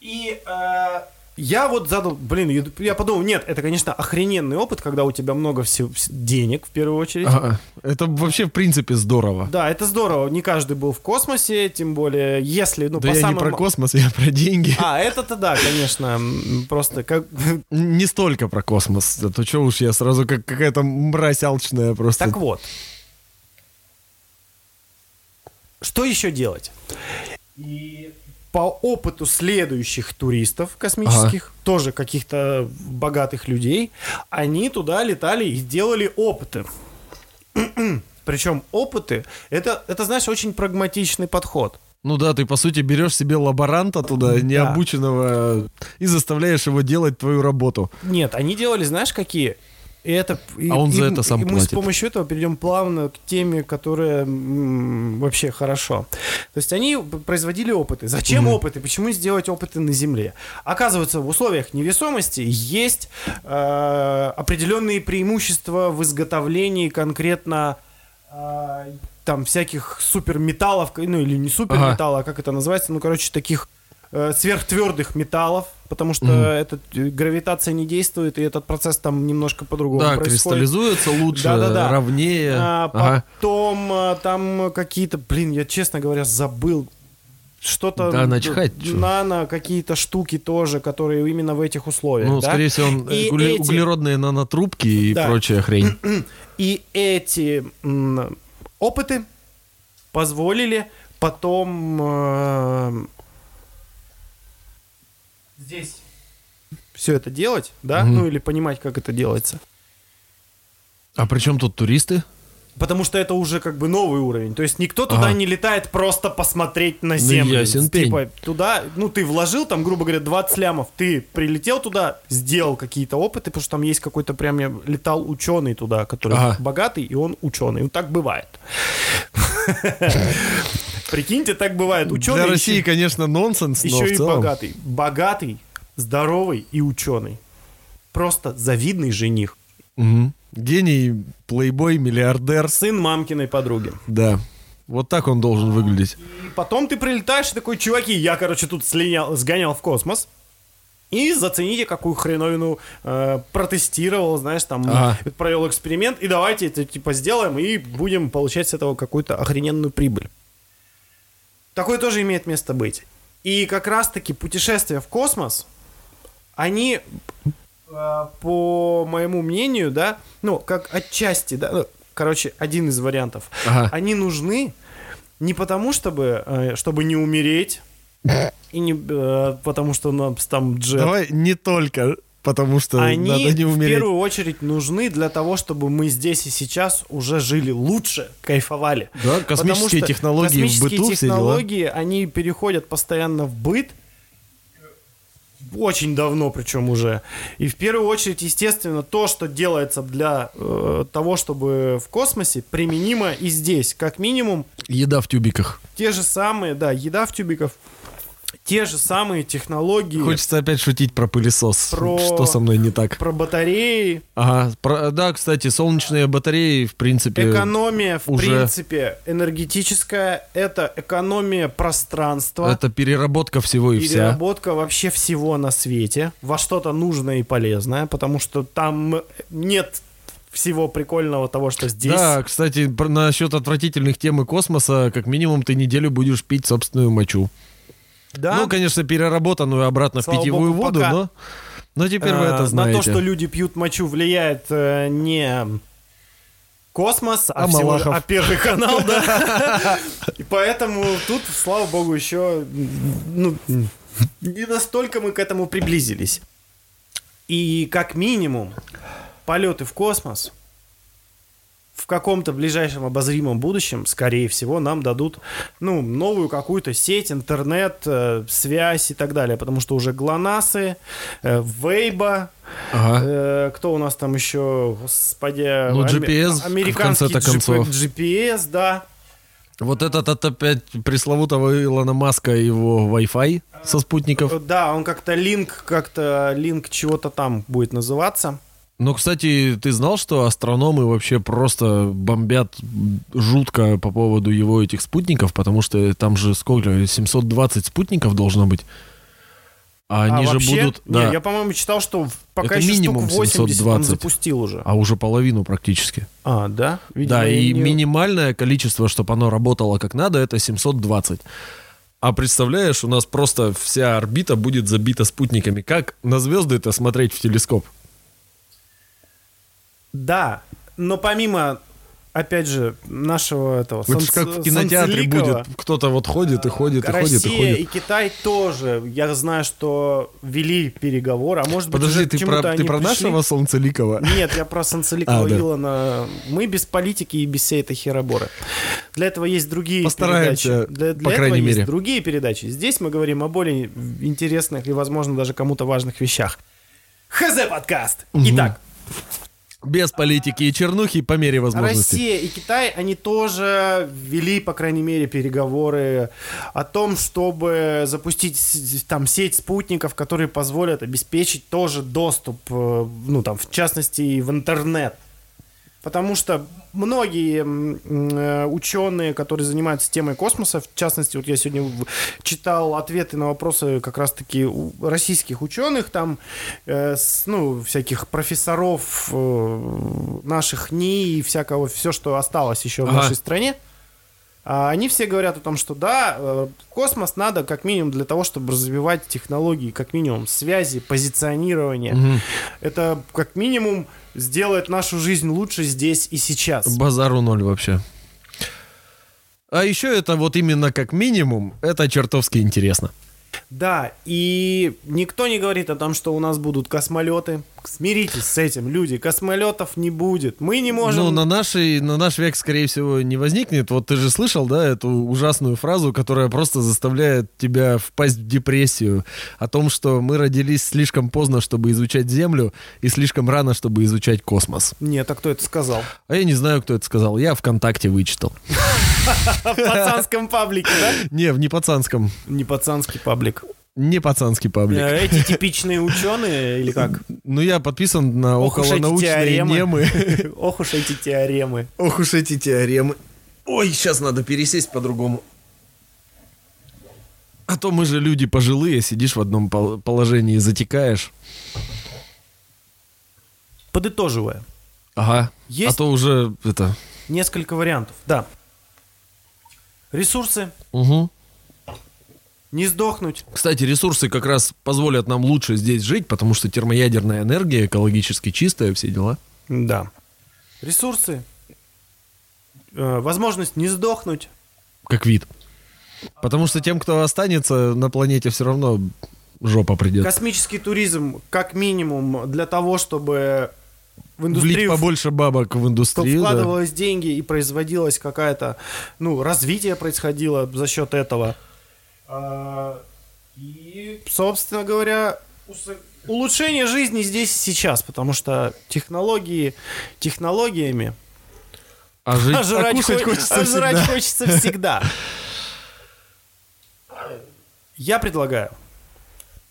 И э, я вот задал, блин, я- подумал, нет, это, конечно, охрененный опыт, когда у тебя много всего, вс- денег, в первую очередь. Ага. Это вообще, в принципе, здорово. Да, это здорово. Не каждый был в космосе, тем более, если, ну, да по я самым... не про космос, я про деньги. А, это-то да, конечно. Просто как... Не столько про космос. А то что уж я сразу как какая-то мразь алчная просто. Так вот. Что еще делать? И по опыту следующих туристов космических, тоже каких-то богатых людей, они туда летали и делали опыты. Причем опыты, это, это, знаешь, очень прагматичный подход. Ну да, ты по сути берешь себе лаборанта туда, необученного, и заставляешь его делать твою работу. Нет, они делали, знаешь, какие? И это, и- А он за и- это сам и мы с платит. помощью этого перейдем плавно к теме, которая м, вообще хорошо. То есть они производили опыты. Зачем опыты? Почему сделать опыты на Земле? Оказывается, в условиях невесомости есть э, определенные преимущества в изготовлении конкретно э, там всяких суперметаллов, ну или не суперметалла, а как это называется, ну короче таких э, сверхтвердых металлов, потому что эта э, гравитация не действует, и этот процесс там немножко по-другому да, происходит. кристаллизуется лучше, Да-да-да. ровнее. А, Ага. Потом а, там какие-то, блин, я честно говоря забыл что-то Да, начхать, чё. нано какие-то штуки тоже, которые именно в этих условиях. Ну, да? скорее всего, он И угле- эти- углеродные нанотрубки и Да. прочая хрень. И эти опыты позволили потом э, здесь все это делать, да, Мгм. ну или понимать, как это делается. А при чем тут туристы? Потому что это уже как бы новый уровень. То есть никто туда Ага. не летает просто посмотреть на землю. ясен пень. Типа туда, ну ты вложил там, грубо говоря, 20 лямов, ты прилетел туда, сделал какие-то опыты, потому что там есть какой-то прям, я летал ученый туда, который Ага. богатый, и он ученый. Ну так бывает. Прикиньте, так бывает. Ученый Для еще- России, конечно, нонсенс, но еще и целом... богатый. Богатый, здоровый и ученый. Просто завидный жених. Мгм. Гений, плейбой, миллиардер. Сын мамкиной подруги. Да. Вот так он должен выглядеть. И потом ты прилетаешь и такой, чуваки, я, короче, тут слинял, сгонял в космос. И зацените, какую хреновину э, протестировал, знаешь, там Ага. провел эксперимент, и давайте это типа сделаем, и будем получать с этого какую-то охрененную прибыль. Такое тоже имеет место быть. И как раз-таки путешествия в космос, они, э, по моему мнению, да, ну, как отчасти, да, ну, короче, один из вариантов, Ага. они нужны не потому, чтобы, э, чтобы не умереть, и не э, потому, что у нас там джет. Давай не только потому, что Они надо не в умереть. первую очередь нужны для того, чтобы мы здесь и сейчас уже жили лучше, кайфовали. Да, космические технологии в космические быту, все дела. технологии, они переходят постоянно в быт. очень давно причем уже. И в первую очередь, естественно, то, что делается для э, того, чтобы в космосе, применимо и здесь. Как минимум, Еда в тюбиках. те же самые, да, еда в тюбиках, те же самые технологии Хочется опять шутить про пылесос. Про- Что со мной не так? про батареи, Ага, про- да, кстати, солнечные батареи, в принципе... экономия, в уже- принципе, энергетическая, это экономия пространства. Это переработка всего и вся. Переработка вообще всего на свете во что-то нужное и полезное, потому что там нет всего прикольного того, что здесь. Да, кстати, про- насчет отвратительных темы космоса, как минимум ты неделю будешь пить собственную мочу. Да? Ну, конечно, переработанную обратно Слава в питьевую богу, воду, пока. но... Но теперь вы Э, это знаете. На то, что люди пьют мочу, влияет э, не космос, а, А всего- а Первый канал, да. И поэтому тут, слава богу, еще ну, не настолько мы к этому приблизились. И как минимум полеты в космос каком-то ближайшем обозримом будущем, скорее всего, нам дадут ну, новую какую-то сеть, интернет, э, связь и так далее. Потому что уже ГЛОНАССы, э, Вейба, Ага. э, кто у нас там еще, господи... Ну, GPS, в американский конце-то концов. GPS, да. Вот этот от опять пресловутого Илона Маска его Wi-Fi со спутников. Э, Да, он как-то линк, как-то линк чего-то там будет называться. Ну, кстати, ты знал, что астрономы вообще просто бомбят жутко по поводу его этих спутников, потому что там же сколько, 720 спутников должно быть. А они а же вообще, будут... не, да, я, по-моему, читал, что пока Это еще минимум штук 80 он 720. запустил уже. а уже половину практически. А, да? Видимо, да, и не- минимальное количество, чтобы оно работало как надо, это 720. А представляешь, у нас просто вся орбита будет забита спутниками. Как на звезды это смотреть в телескоп? Да, но помимо, опять же, нашего этого... Это солнце- как в кинотеатре будет. Кто-то вот ходит и ходит, и Россия ходит, и ходит. и Китай тоже, я знаю, что вели переговоры, а может быть Подожди, уже к ты про, ты про пришли. нашего Солнцеликова? Нет, я про Солнцеликова А, да. Илона. Мы без политики и без всей этой хероборы. Для этого есть другие Постараемся, передачи. Для, для по этого крайней есть мере. другие передачи. Здесь мы говорим о более интересных и, возможно, даже кому-то важных вещах. ХЗ подкаст. Итак, Без политики и чернухи по мере возможности. Россия и Китай, они тоже вели, по крайней мере, переговоры о том, чтобы запустить там сеть спутников, которые позволят обеспечить тоже доступ, э, ну там, в частности, в интернет. Потому что многие ученые, которые занимаются темой космоса, в частности, вот я сегодня в- читал ответы на вопросы как раз-таки российских ученых, там, э, ну, всяких профессоров э, наших НИИ и всякого, все, что осталось еще в Ага. нашей стране. А Они все говорят о том, что да, э, космос надо как минимум для того, чтобы развивать технологии, как минимум связи, позиционирование. Это как минимум сделает нашу жизнь лучше здесь и сейчас. Базару ноль вообще. А еще это вот именно как минимум, это чертовски интересно. Да, и никто не говорит о том, что у нас будут космолеты. Смиритесь с этим, люди, космолетов не будет. Мы не можем... Ну, на, нашей, на наш век, скорее всего, не возникнет. Вот ты же слышал, да, эту ужасную фразу, которая просто заставляет тебя впасть в депрессию. О том, что мы родились слишком поздно, чтобы изучать Землю, и слишком рано, чтобы изучать космос. Нет, а кто это сказал? А я не знаю, кто это сказал. Я ВКонтакте вычитал. В пацанском паблике, да? Не, в не пацанском. Не пацанский паблик. Не пацанский паблик. Э, Эти типичные ученые или как? Ну, я подписан на Ох околонаучные теоремы. немы. Ох уж эти теоремы. Ох уж эти теоремы. Ой, сейчас надо пересесть по-другому. А то мы же люди пожилые, сидишь в одном пол- положении и затекаешь. Подытоживая, Ага. Есть- А то уже это... несколько вариантов. Да. Ресурсы, Угу. Не сдохнуть. Кстати, ресурсы как раз позволят нам лучше здесь жить, потому что термоядерная энергия экологически чистая, все дела. Да. Ресурсы, э, возможность не сдохнуть. Как вид. Потому что тем, кто останется на планете, все равно жопа придет. Космический туризм, как минимум, для того, чтобы в Влить индустрию побольше бабок в индустрию. да. вкладывалось деньги и производилось какая-то, ну, развитие происходило за счет этого. А, И, собственно говоря, улучшение жизни здесь и сейчас, потому что технологии технологиями, А, жить, а жрать, а кушать хо- хочется а жрать всегда. хочется всегда. Я предлагаю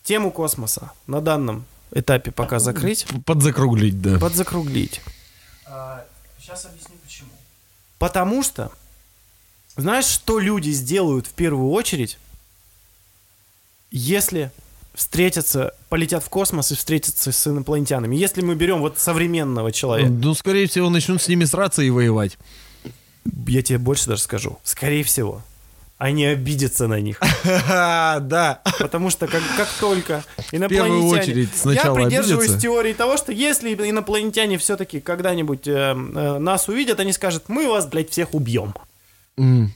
тему космоса на данном этапе пока закрыть, Подзакруглить, да. подзакруглить. Сейчас объясню почему. Потому что, знаешь, что люди сделают в первую очередь, если встретятся, полетят в космос и встретятся с инопланетянами? Если мы берем вот современного человека, Ну, скорее всего, начнут с ними сраться и воевать. я тебе больше даже скажу, скорее всего, они обидятся на них. Да. Потому что как, как только инопланетяне... первую очередь сначала Я придерживаюсь обидятся. теории того, что если инопланетяне все-таки когда-нибудь э, э, нас увидят, они скажут, мы вас, блядь, всех убьем. М.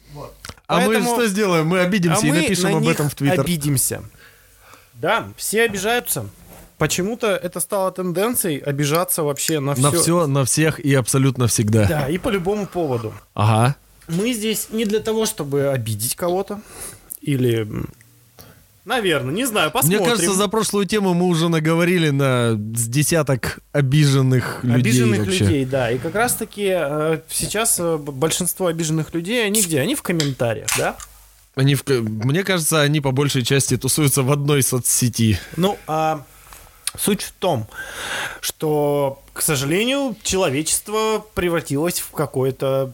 А мы что сделаем? Мы обидимся а и мы напишем на об этом в Твиттер. обидимся. Да, все обижаются. Почему-то это стало тенденцией обижаться вообще на все. На все, на всех и абсолютно всегда. Да, и по любому поводу. Ага. Мы здесь не для того, чтобы обидеть кого-то. Или... Наверное, не знаю, посмотрим. Мне кажется, за прошлую тему мы уже наговорили на с десяток обиженных людей обиженных вообще. людей, да. И как раз-таки э, сейчас э, большинство обиженных людей, они где? Они в комментариях, да? Они в Мне кажется, они по большей части тусуются в одной соцсети. Ну, а суть в том, что, к сожалению, человечество превратилось в какое-то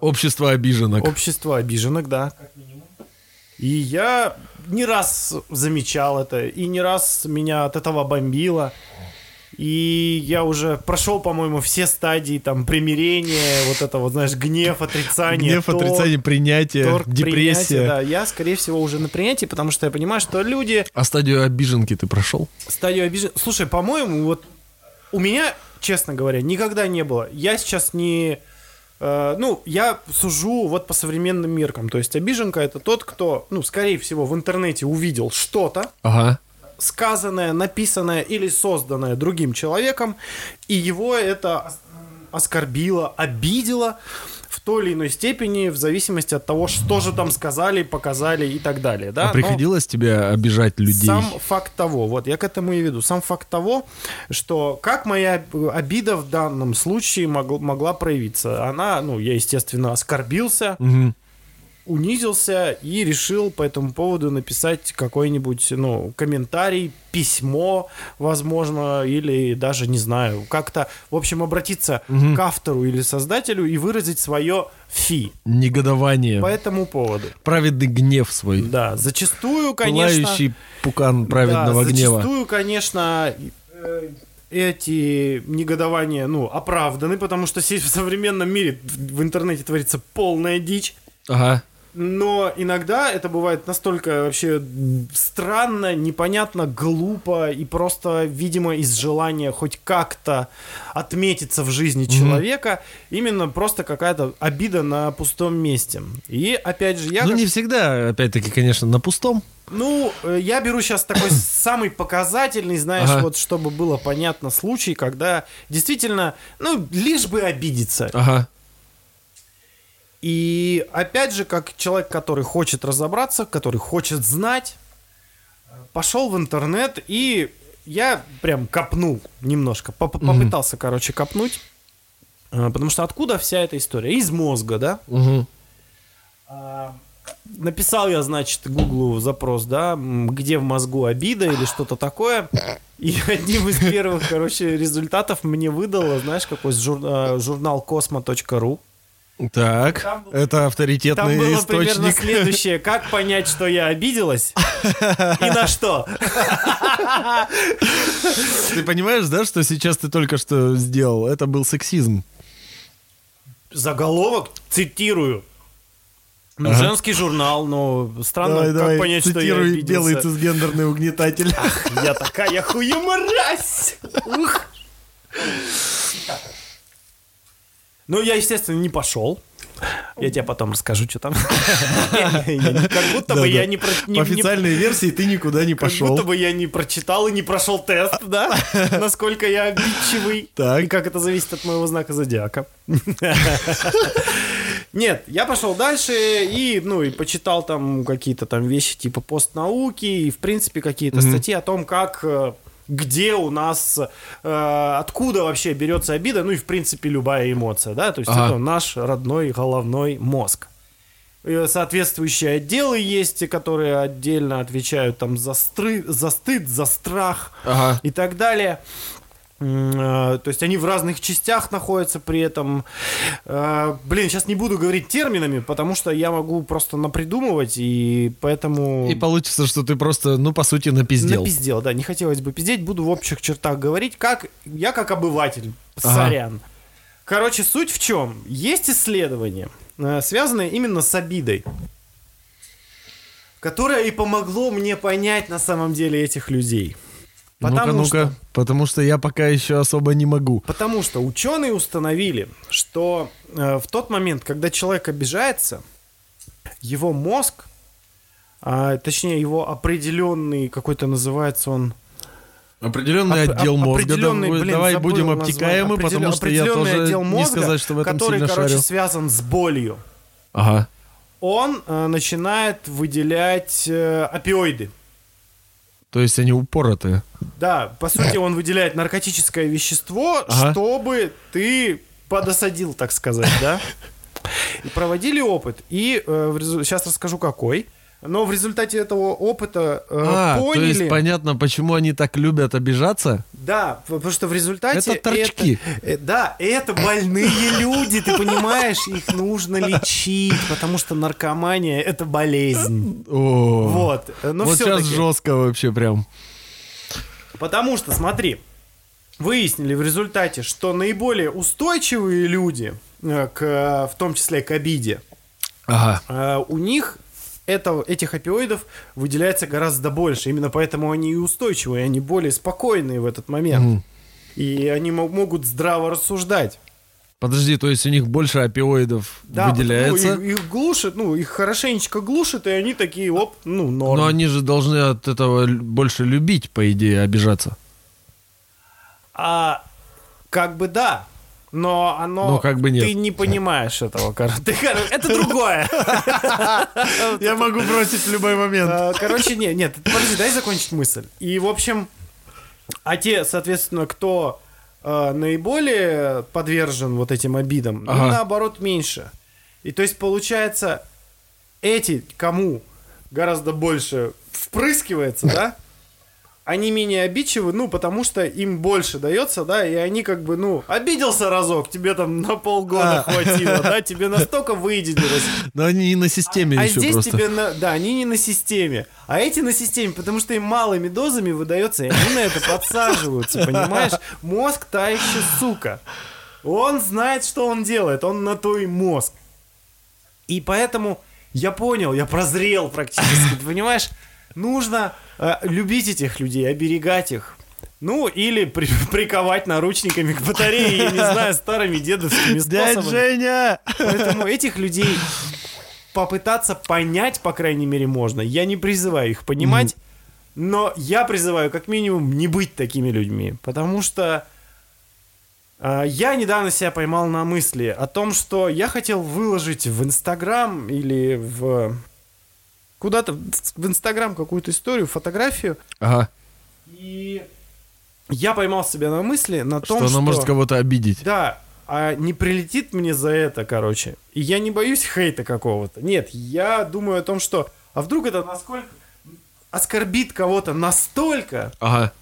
Общество обиженок. общество обиженных, да. И я не раз замечал это, и не раз меня от этого бомбило. И я уже прошел, по-моему, все стадии там примирения, вот это вот, знаешь, гнев, отрицание. Гнев, торг, отрицание, принятие, торг, депрессия. принятие, да, я, скорее всего, уже на принятии, потому что я понимаю, что люди А стадию обиженки ты прошел? стадию обижен... Слушай, по-моему, вот у меня, честно говоря, никогда не было. Я сейчас не... э, ну, я сужу вот по современным меркам. То есть обиженка это тот, кто, ну, скорее всего, в интернете увидел что-то, Ага. сказанное, написанное или созданное другим человеком, и его это ос- оскорбило, обидело в той или иной степени, в зависимости от того, что же там сказали, показали и так далее. Да? а Но- приходилось тебе обижать людей? сам факт того, вот я к этому и веду, сам факт того, что как моя обида в данном случае мог- могла проявиться. Она, ну, я, естественно, оскорбился, Мгм. Унизился и решил по этому поводу написать какой-нибудь, ну, комментарий, письмо, возможно, или даже, не знаю, как-то, в общем, обратиться к автору или создателю и выразить свое фи Негодование. по этому поводу. Праведный гнев свой. Да, зачастую, конечно... Пылающий пукан праведного да, гнева. Зачастую, конечно, э, эти негодования, ну, оправданы, потому что в современном мире в интернете творится полная дичь. Ага. Но иногда это бывает настолько вообще странно, непонятно, глупо и просто, видимо, из желания хоть как-то отметиться в жизни человека, именно просто какая-то обида на пустом месте. И опять же, я ну, как- не всегда, опять-таки, конечно, на пустом. ну, э, я беру сейчас такой самый показательный, знаешь, Ага. вот чтобы было понятно случай, когда действительно, ну, лишь бы обидеться. Ага. И опять же, как человек, который хочет разобраться, который хочет знать, пошел в интернет и я прям копнул немножко, поп- попытался, короче, копнуть. Э, Потому что откуда вся эта история? Из мозга, да? А, Написал я, значит, Гуглу запрос, да, где в мозгу обида или что-то такое. И одним из первых, короче, результатов мне выдало, знаешь, какой жур- а, журнал cosmo.ru. Так, Там это Там авторитетный было примерно источник. следующее. Как понять, что я обиделась? И на что? Ты понимаешь, да, что сейчас ты только что сделал? Это был сексизм. Заголовок, цитирую. Ну, Ага. женский журнал, но странно, давай, как давай, понять, что я обиделся. белый цисгендерный угнетатель. Я такая хуеморась! Ух. Ну, я, естественно, не пошел. Я тебе потом расскажу, что там. Как будто бы я не По официальной версии ты никуда не Как пошел. будто бы я не прочитал и не прошел тест, да? Насколько я обидчивый. Так. И как это зависит от моего знака зодиака. Нет, я пошел дальше и, ну, и почитал там какие-то там вещи типа постнауки и, в принципе, какие-то статьи о том, как э, где у нас, э, откуда вообще берется обида, ну и, в принципе, любая эмоция, да, то есть Ага. это наш родной головной мозг. Э, Соответствующие отделы есть, которые отдельно отвечают там за, стры- за стыд, за страх Ага. и так далее. Э, То есть они в разных частях находятся при этом. Э, Блин, сейчас не буду говорить терминами, потому что я могу просто напридумывать, и поэтому... И получится, что ты просто, ну, по сути, напиздел. Напиздел, да, не хотелось бы пиздеть, буду в общих чертах говорить, как я как обыватель, Ага. сорян. Короче, суть в чем? Есть исследование, э, связанное именно с обидой, которое и помогло мне понять на самом деле этих людей. Ну-ка, Потому ну-ка, что, потому что я пока еще особо не могу. потому что ученые установили, что э, в тот момент, когда человек обижается, его мозг, а, точнее его определенный какой-то называется он Определенный Оп- отдел оп- мозга. определенный, давай блин, давай будем обтекаемы, Определен- потому что я тоже отдел не мозга, сказать, что в этом который, сильно короче, шарю. связан с болью. Ага. Он э, начинает выделять э, опиоиды. То есть они упоротые. Да, по сути, он выделяет наркотическое вещество, Ага. чтобы ты подосадил, так сказать, да? И проводили опыт. И сейчас расскажу какой. Но в результате этого опыта э, а, то поняли... есть понятно, почему они так любят обижаться? Да, потому что в результате... Это торчки. э, да, это больные люди, ты понимаешь? Их нужно лечить, потому что наркомания — это болезнь. О, Вот. Но вот сейчас жестко вообще прям. Потому что, смотри, выяснили в результате, что наиболее устойчивые люди, э, к, в том числе к обиде, Ага. э, у них это, этих опиоидов выделяется гораздо больше. Именно поэтому они и устойчивые, они более спокойные в этот момент. Мгм. И они мо- могут здраво рассуждать. Подожди, то есть у них больше опиоидов Да, выделяется? ну, их, их глушит, ну, их хорошенечко глушит, и они такие, оп, ну, норм. Но они же должны от этого больше любить, по идее, обижаться. А как бы да. Но оно... Но как бы нет. Ты не понимаешь этого, короче. Ты, Это другое. Я могу бросить в любой момент. А, Короче, нет, нет, подожди, дай закончить мысль. И, в общем, а те, соответственно, кто э, наиболее подвержен вот этим обидам, им Ага. наоборот меньше. И то есть, получается, эти, кому гораздо больше впрыскивается, да, они менее обидчивы, ну, потому что им больше дается, да, и они как бы, ну, обиделся разок, тебе там на полгода А. хватило, да, тебе настолько выделилось. Но они не на системе А еще здесь просто. тебе, на, да, они не на системе, а эти на системе, потому что им малыми дозами выдается, и они на это подсаживаются, понимаешь? Мозг та еще сука. Он знает, что он делает, он на то и мозг. И поэтому я понял, я прозрел практически, понимаешь? Нужно любить этих людей, оберегать их. Ну, или при- приковать наручниками к батарее, я не знаю, старыми дедовскими Дядь способами. Женя! Поэтому этих людей попытаться понять, по крайней мере, можно. Я не призываю их понимать, но я призываю как минимум не быть такими людьми. Потому что а, я недавно себя поймал на мысли о том, что я хотел выложить в Инстаграм или в куда-то в Инстаграм какую-то историю, фотографию, Ага. и я поймал себя на мысли на Что том, она что... может кого-то обидеть. Да, а не прилетит мне за это, короче. И я не боюсь хейта какого-то. Нет, я думаю о том, что... А вдруг это насколько... Оскорбит кого-то настолько, Ага.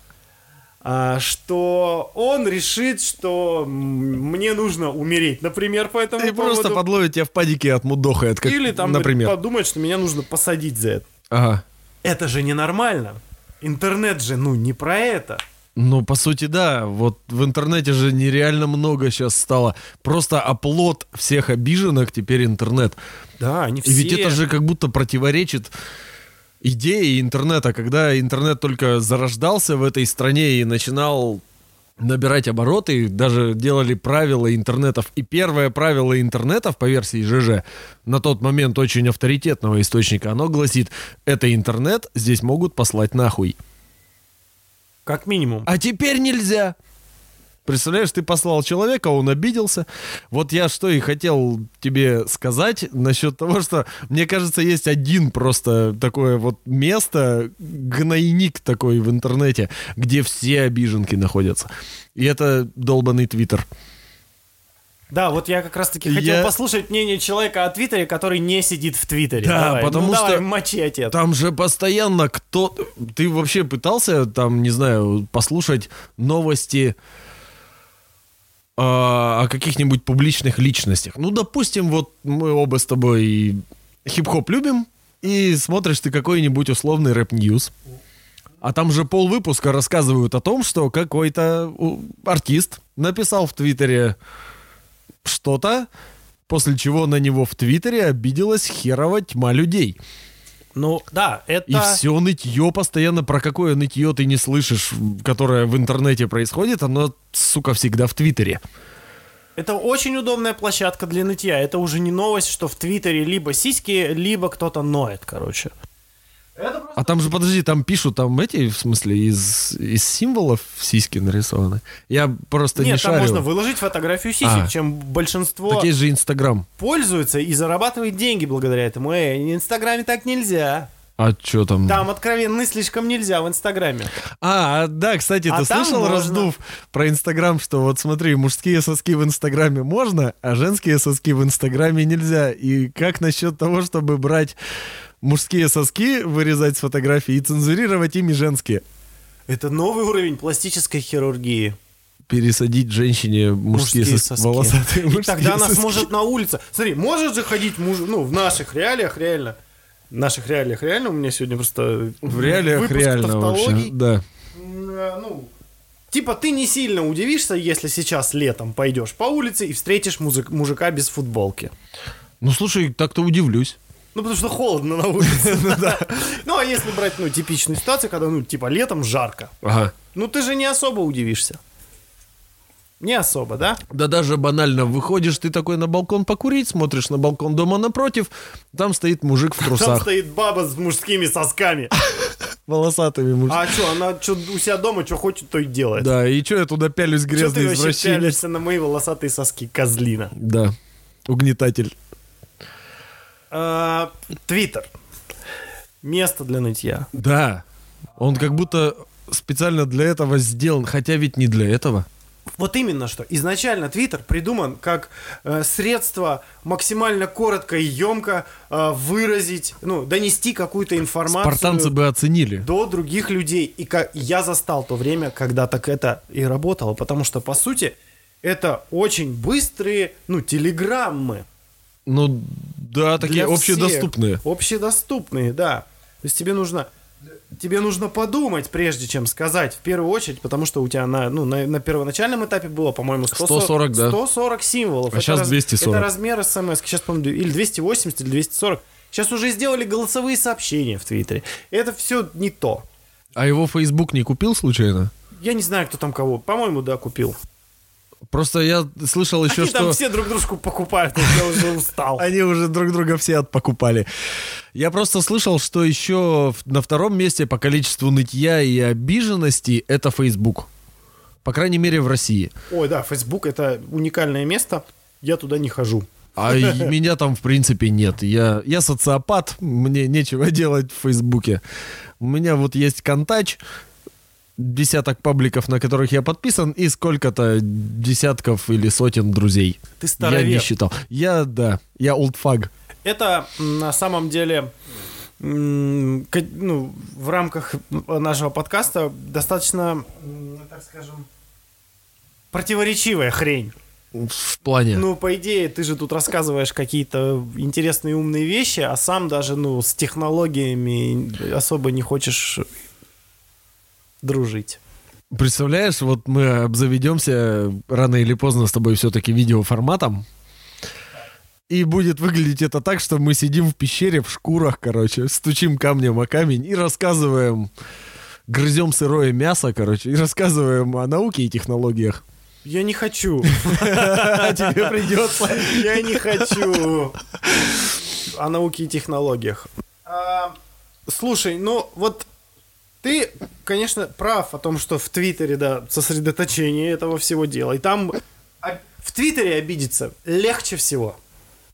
А, что он решит, что мне нужно умереть. Например, по этому И просто поводу. подловит тебя в падике от мудохает, как, Или там например. подумает, что меня нужно посадить за это. Ага. Это же ненормально. Интернет же, ну, не про это. Ну, по сути, да. Вот в интернете же нереально много сейчас стало. Просто оплот всех обиженных теперь интернет. Да, они все... И ведь это же как будто противоречит идее интернета, когда интернет только зарождался в этой стране и начинал набирать обороты, даже делали правила интернетов. И первое правило интернетов по версии ЖЖ на тот момент очень авторитетного источника, оно гласит, это интернет, здесь могут послать нахуй. Как минимум. А теперь нельзя. Представляешь, ты послал человека, он обиделся. Вот я что и хотел тебе сказать насчет того, что, мне кажется, есть один просто такое вот место, гнойник такой в интернете, где все обиженки находятся. И это долбанный Твиттер. Да, вот я как раз-таки хотел Я- послушать мнение человека о Твиттере, который не сидит в Твиттере. Да, Давай, потому ну, давай, что мочи, отец. Там же постоянно кто... Ты вообще пытался там, не знаю, послушать новости о каких-нибудь публичных личностях? Ну, допустим, вот мы оба с тобой хип-хоп любим, и смотришь ты какой-нибудь условный Rap News. А там же пол выпуска рассказывают о том, что какой-то артист написал в Твиттере что-то, после чего на него в Твиттере обиделась херова тьма людей. Ну, да, это... И все нытье постоянно, про какое нытье ты не слышишь, которое в интернете происходит, оно, сука, всегда в Твиттере. Это очень удобная площадка для нытья. Это уже не новость, что в Твиттере либо сиськи, либо кто-то ноет, короче. А там же, подожди, там пишут, там эти, в смысле, из, из символов сиськи нарисованы. Я просто не Нет, там шарю. можно выложить фотографию сисек, А. чем большинство Так есть же Инстаграм. пользуется и зарабатывает деньги благодаря этому. Эй, в Инстаграме так нельзя. А что там? Там откровенный слишком нельзя в Инстаграме. А, да, кстати, А ты слышал, можно. раздув про Инстаграм, что вот смотри, мужские соски в Инстаграме можно, а женские соски в Инстаграме нельзя. И как насчет того, чтобы брать мужские соски, вырезать с фотографии и цензурировать ими женские? Это новый уровень пластической хирургии. Пересадить женщине мужские, соски, волосатые И мужские тогда она соски. сможет на улице. Смотри, может же ходить муж, ну, в наших реалиях реально. В наших реалиях реально у меня сегодня просто В реалиях реально вообще, да. Э, Ну, типа ты не сильно удивишься, если сейчас летом пойдешь по улице и встретишь музык- мужика без футболки. Ну, слушай, так-то удивлюсь. Ну, потому что холодно на улице. Ну, а если брать, ну, типичную ситуацию, когда, ну, типа, летом жарко. Ага. Ну, ты же не особо удивишься. Не особо, да? Да даже банально выходишь ты такой на балкон покурить, смотришь на балкон дома напротив, там стоит мужик в Там трусах, стоит баба с мужскими сосками. волосатыми мужиками. А что, она что у себя дома что хочет, то и делает. Да, и что я туда пялюсь, Что ты грязный вообще извращенец? пялишься на мои волосатые соски, козлина? Да, угнетатель. А, Твиттер. Место для нытья. Да, он как будто специально для этого сделан, хотя ведь не для этого. Вот именно что. Изначально Твиттер придуман как э, средство максимально коротко и емко э, выразить, ну, донести какую-то информацию Спартанцы бы оценили. до других людей. И как я застал то время, когда так это и работало, потому что, по сути, это очень быстрые, ну, телеграммы. Ну, да, такие для общедоступные. всех. Общедоступные, да. То есть тебе нужно тебе нужно подумать, прежде чем сказать, в первую очередь, потому что у тебя на, ну, на, на первоначальном этапе было, по-моему, 140, 140, да. 140 символов. А щас 240. Это размер смс. Сейчас, по-моему, или 280, или 240. Сейчас уже сделали голосовые сообщения в Твиттере. Это все не то. А его Facebook не купил случайно? Я не знаю, кто там кого. По-моему, да, купил. Просто я слышал еще, Они там что... все друг дружку покупают, я уже устал. Они уже друг друга все отпокупали. Я просто слышал, что еще на втором месте по количеству нытья и обиженности это Facebook. По крайней мере, в России. Ой, да, Facebook это уникальное место. Я туда не хожу. А меня там, в принципе, нет. Я, я социопат, мне нечего делать в Фейсбуке. У меня вот есть контач, десяток пабликов, на которых я подписан, и сколько-то десятков или сотен друзей. Ты Я старовер. не считал. Я, да, я олдфаг. Это на самом деле ну, в рамках нашего подкаста достаточно, так скажем, противоречивая хрень. В плане... Ну, по идее, ты же тут рассказываешь какие-то интересные умные вещи, а сам даже, ну, с технологиями особо не хочешь дружить. Представляешь, вот мы обзаведемся рано или поздно с тобой все-таки видеоформатом. И будет выглядеть это так, что мы сидим в пещере в шкурах, короче, стучим камнем о камень и рассказываем, грызем сырое мясо, короче, и рассказываем о науке и технологиях. Я не хочу. А тебе придется. Я не хочу о науке и технологиях. А, слушай, ну вот Ты, конечно, прав о том, что в Твиттере, да, сосредоточение этого всего дела. И там в Твиттере обидеться легче всего.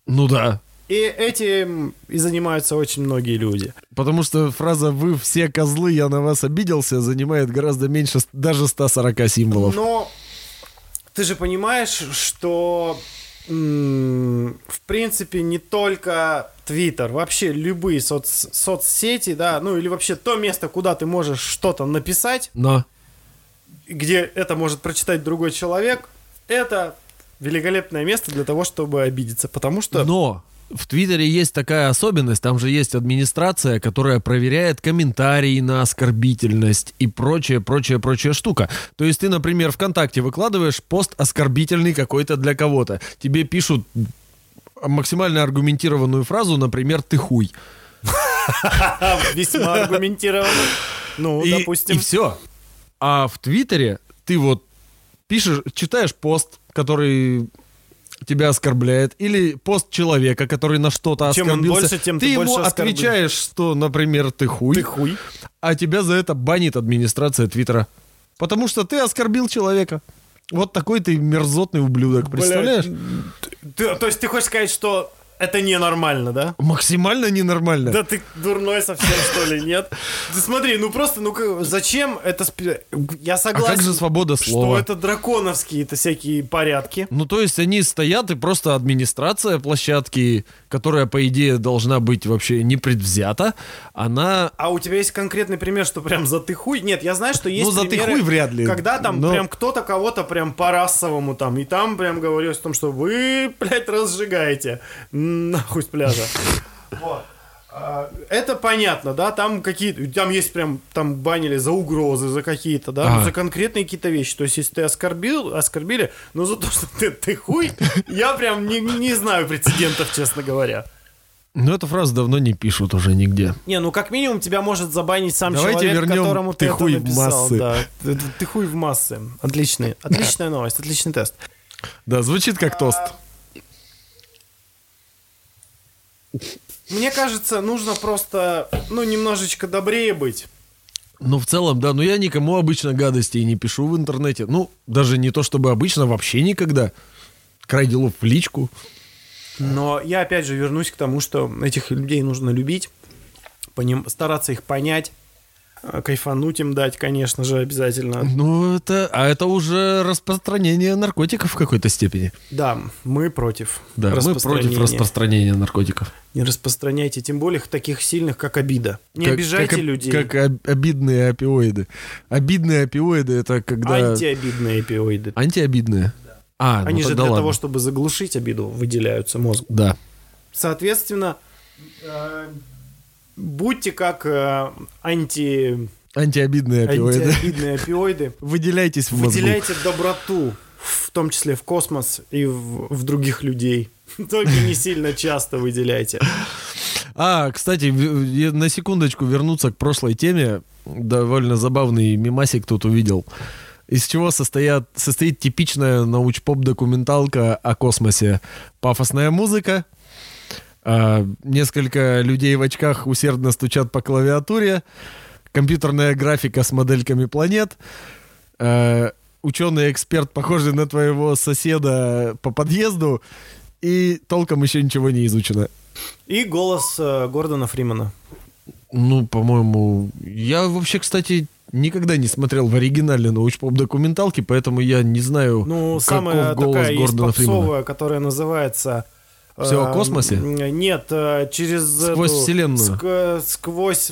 Ну да. И этим и занимаются очень многие люди. Потому что фраза «Вы все козлы, я на вас обиделся» занимает гораздо меньше даже 140 символов. Но ты же понимаешь, что в принципе не только Твиттер, вообще любые соц- соцсети, да, ну или вообще то место, куда ты можешь что-то написать, Но. где это может прочитать другой человек, это великолепное место для того, чтобы обидеться, потому что Но в Твиттере есть такая особенность, там же есть администрация, которая проверяет комментарии на оскорбительность и прочее, прочее, прочая штука. То есть ты, например, ВКонтакте выкладываешь пост оскорбительный какой-то для кого-то. Тебе пишут максимально аргументированную фразу, например, «ты хуй». весьма аргументированно. Ну, и, допустим. все. А в Твиттере ты вот пишешь, читаешь пост, который тебя оскорбляет, или пост человека, который на что-то Чем он оскорбился. больше, тем ты ты ему больше отвечаешь, что, например, ты хуй, Ты хуй. а тебя за это банит администрация Твиттера. Потому что ты оскорбил человека. Вот такой ты мерзотный ублюдок, представляешь? Ты- то есть ты хочешь сказать, что это ненормально, да? Максимально ненормально. Да ты дурной совсем, что ли, нет? Ты смотри, ну просто, ну зачем это... Я а согласен, как же свобода что слова? это драконовские-то всякие порядки. Ну, то есть они стоят, и просто администрация площадки, которая, по идее, должна быть вообще непредвзята, она... А у тебя есть конкретный пример, что прям за ты хуй? Нет, я знаю, что есть Ну, за ты хуй вряд ли. Когда там Но- прям кто-то кого-то прям по-расовому там, и там прям говорилось о том, что вы, блядь, разжигаете нахуй с пляжа. Вот. А, Это понятно, да, там какие-то, там есть прям, там банили за угрозы, за какие-то, да, ну, Ага. за конкретные какие-то вещи. То есть, если ты оскорбил, оскорбили, но за то, что ты, ты хуй, я прям не, не знаю прецедентов, честно говоря. Ну, эту фразу давно не пишут уже нигде. Не, ну как минимум тебя может забанить сам Давайте человек, вернем которому «ты ты, это хуй в написал. массы». Да. Ты, ты хуй в массы. Отличный, отличная новость, отличный тест. Да, звучит как тост. Мне кажется, нужно просто, ну, немножечко добрее быть. Ну, в целом, да, но я никому обычно гадостей не пишу в интернете. Ну, даже не то чтобы обычно, вообще никогда. Край делов в личку. Но я опять же вернусь к тому, что этих людей нужно любить, поним- стараться их понять, кайфануть им дать, конечно же, обязательно. Ну, это... А это уже распространение наркотиков в какой-то степени. Да, мы против Да, мы против распространения. наркотиков. Не распространяйте, тем более таких сильных, как обида. Не Как- обижайте как, людей. Как об- обидные опиоиды. Обидные опиоиды это когда... Антиобидные опиоиды. Антиобидные. А, ну Они же тогда для ладно. того, чтобы заглушить обиду, выделяются мозгу. Да. Соответственно, э, будьте как э, анти, Антиобидные опиоиды. антиобидные опиоиды. Выделяйтесь в мозгу. Выделяйте доброту, в том числе в космос и в, в других людей. Только не сильно часто выделяйте. А, кстати, на секундочку вернуться к прошлой теме. Довольно забавный мимасик тут увидел. Из чего состоят, состоит типичная научпоп-документалка о космосе. Пафосная музыка, а, несколько людей в очках усердно стучат по клавиатуре, компьютерная графика с модельками планет, а, ученый-эксперт, похожий на твоего соседа по подъезду, и толком еще ничего не изучено. И голос э, Гордона Фримана. Ну, по-моему, я вообще, кстати, никогда не смотрел в оригинальной научпоп-документалке, поэтому я не знаю, Ну, каков самая голос такая есть Гордона Фримана. попсовая, которая называется... Всё о космосе? м, Нет, э, через... Сквозь эту- вселенную. ск- сквозь...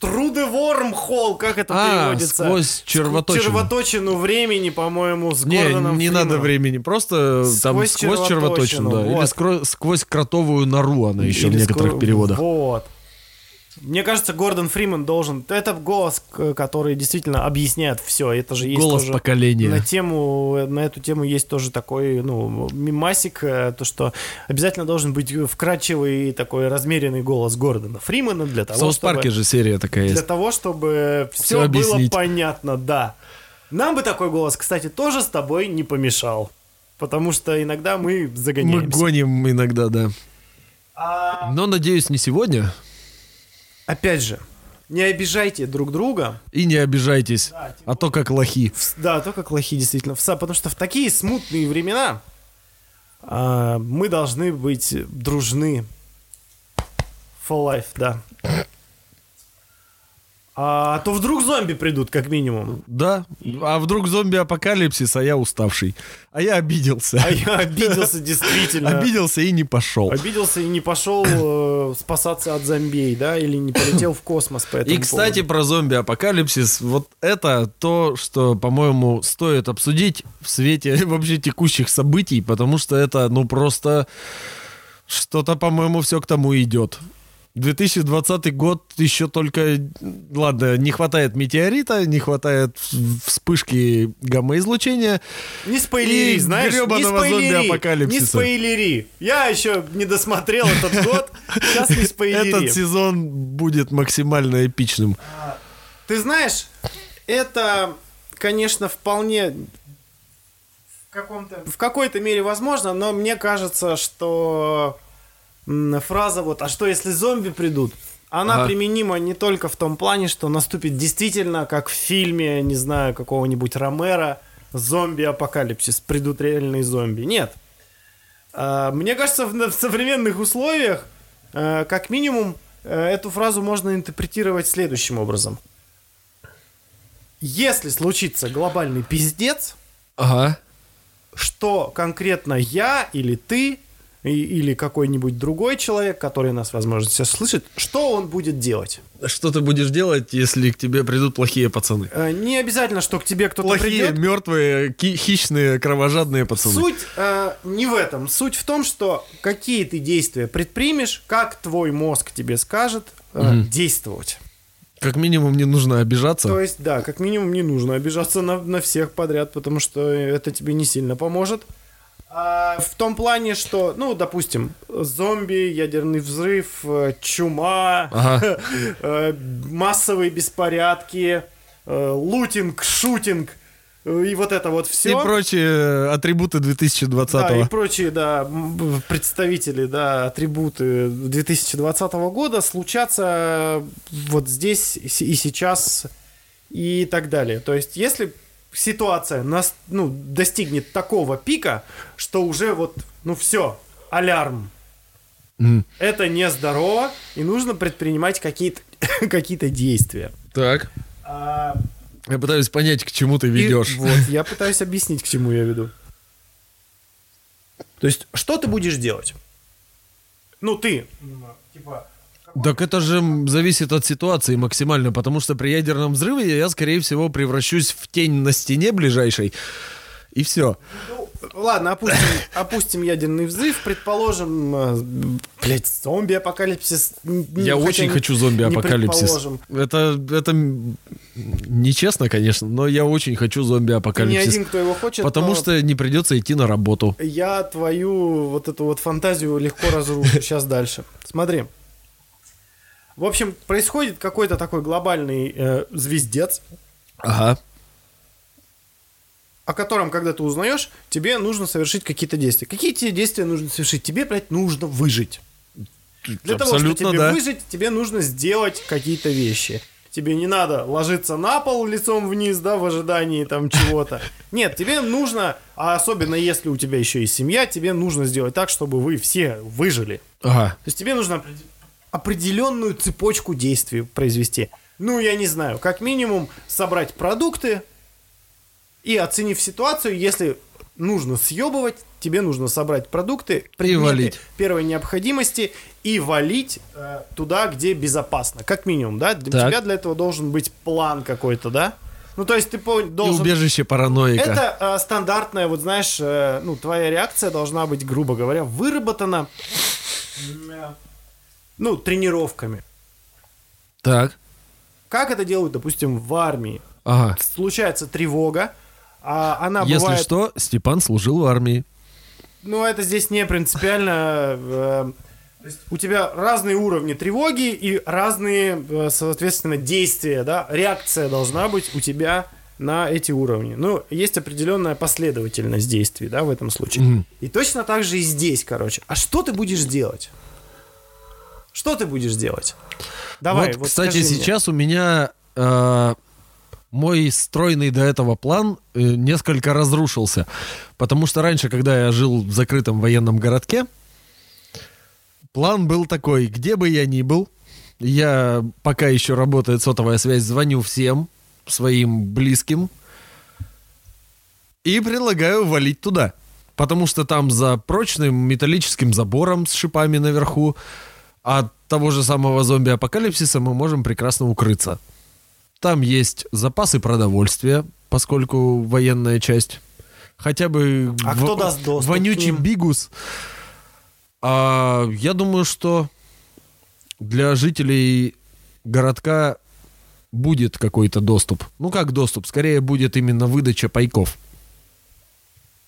Труды Вормхолл, как это А, переводится? сквозь червоточину. Червоточину времени, по-моему, с Не, Гордоном не Фрименом. надо времени, просто там Сквозь сквозь червоточину, червоточину, да. Или вот. скро- сквозь кротовую нору она еще в Или некоторых скоро- переводах. Вот. Мне кажется, Гордон Фриман должен... Это голос, который действительно объясняет все. Это же есть Голос тоже... поколения. На тему, на эту тему есть тоже такой, ну, мимасик, э, то, что обязательно должен быть вкрадчивый такой размеренный голос Гордона Фримана для В того, Саус-парке чтобы... же серия такая Для есть. того, чтобы Всё все было понятно, да. Нам бы такой голос, кстати, тоже с тобой не помешал. Потому что иногда мы Мы загоняемся. гоним иногда, да. А, Но, надеюсь, не сегодня. Опять же, не обижайте друг друга. И не обижайтесь, а то как лохи. В- Да, то как лохи действительно. В Потому что в такие смутные времена а, мы должны быть дружны. For life, да. А то вдруг зомби придут, как минимум. Да, а вдруг зомби-апокалипсис, а я уставший. А я обиделся. А я обиделся действительно. Обиделся и не пошел. Обиделся и не пошел э, спасаться от зомбей, да, или не полетел в космос по этому И, кстати, поводу. про зомби-апокалипсис, вот это то, что, по-моему, стоит обсудить в свете вообще текущих событий, потому что это, ну, просто что-то, по-моему, все к тому идет. 2020 год еще только, ладно, не хватает метеорита, не хватает вспышки гамма-излучения. Не спойлери, и знаешь, не спойлери, зомби-апокалипсиса. не спойлери. Я еще не досмотрел этот год, сейчас не спойлери. Этот сезон будет максимально эпичным. Ты знаешь, это, конечно, вполне в, каком-то, в какой-то мере возможно, но мне кажется, что фраза вот «а что если зомби придут?» Она Ага. применима не только в том плане, что наступит действительно, как в фильме, не знаю, какого-нибудь Ромера, зомби-апокалипсис, придут реальные зомби. Нет. А, Мне кажется, в, современных условиях, э, как минимум, э, эту фразу можно интерпретировать следующим образом. Если случится глобальный пиздец, Ага. что конкретно я или ты и- или какой-нибудь другой человек, который нас, возможно, сейчас слышит, что он будет делать? Что ты будешь делать, если к тебе придут плохие пацаны? Э, Не обязательно, что к тебе кто-то Плохие, придет. мертвые, хищные, кровожадные пацаны. Суть э, не в этом. Суть в том, что какие ты действия предпримешь, как твой мозг тебе скажет э, действовать. Как минимум не нужно обижаться. То есть, да, как минимум не нужно обижаться на, на всех подряд, потому что это тебе не сильно поможет. А, в том плане, что, ну, допустим, зомби, ядерный взрыв, э, чума, Ага. э, массовые беспорядки, э, лутинг, шутинг и вот это вот И все. прочие атрибуты 2020 Да, и прочие, да, представители, да, атрибуты 2020 года случатся вот здесь и и сейчас и так далее. То есть, если ситуация нас, ну, достигнет такого пика, что уже вот, ну все, алярм. М. Это нездорово, и нужно предпринимать какие-то какие-то действия. Так. А, Я пытаюсь понять, к чему ты и ведешь. вот, я пытаюсь объяснить, к чему я веду. То есть, что ты будешь делать? Ну, ты, типа, Так это же зависит от ситуации максимально, потому что при ядерном взрыве я, скорее всего, превращусь в тень на стене ближайшей. И все. Ну, ладно, опустим, опустим ядерный взрыв, предположим, э, блядь, зомби-апокалипсис. Я очень не- хочу зомби-апокалипсис. Это, это нечестно, конечно, но я очень хочу Ты не зомби-апокалипсис. один, кто его хочет, Потому что не придется идти на работу. я твою вот эту вот фантазию легко разрушу. Сейчас дальше. Смотри. В общем, происходит какой-то такой глобальный э, звездец, Ага. о котором, когда ты узнаешь, тебе нужно совершить какие-то действия. Какие тебе действия нужно совершить? Тебе, блядь, нужно выжить. Для того, Абсолютно, чтобы тебе да. выжить, тебе нужно сделать какие-то вещи. Тебе не надо ложиться на пол лицом вниз, да, в ожидании там чего-то. Нет, тебе нужно, а особенно если у тебя еще и семья, тебе нужно сделать так, чтобы вы все выжили. Ага. То есть тебе нужно определенную цепочку действий произвести. Ну, я не знаю, как минимум собрать продукты и оценив ситуацию, если нужно съебывать, тебе нужно собрать продукты, предметы валить. первой необходимости и валить э, туда, где безопасно. Как минимум, да? Для Так. тебя для этого должен быть план какой-то, да? Ну, то есть ты по- И должен... убежище параноика. Это э, стандартная, вот знаешь, э, ну, твоя реакция должна быть, грубо говоря, выработана, э, ну, тренировками. Так. Как это делают, допустим, в армии? Ага. Случается тревога, а она Если бывает... что, Степан служил в армии. Ну, это здесь не принципиально. э, есть у тебя разные уровни тревоги и разные, э, соответственно, действия, да, реакция должна быть у тебя на эти уровни. Ну, есть определенная последовательность действий, да, в этом случае. Мгм. И точно так же и здесь, короче. А что ты будешь делать? Что ты будешь делать? Давай, вот, вот кстати, скажи мне. сейчас у меня э, мой стройный до этого план э, несколько разрушился. Потому что раньше, когда я жил в закрытом военном городке, план был такой, где бы я ни был, я, пока еще работает сотовая связь, звоню всем своим близким и предлагаю валить туда. Потому что там за прочным металлическим забором с шипами наверху от того же самого зомби-апокалипсиса мы можем прекрасно укрыться. Там есть запасы продовольствия, поскольку военная часть. Хотя бы А кто даст доступ вонючий бигус. А, я думаю, что для жителей городка будет какой-то доступ. Ну как доступ? Скорее будет именно выдача пайков.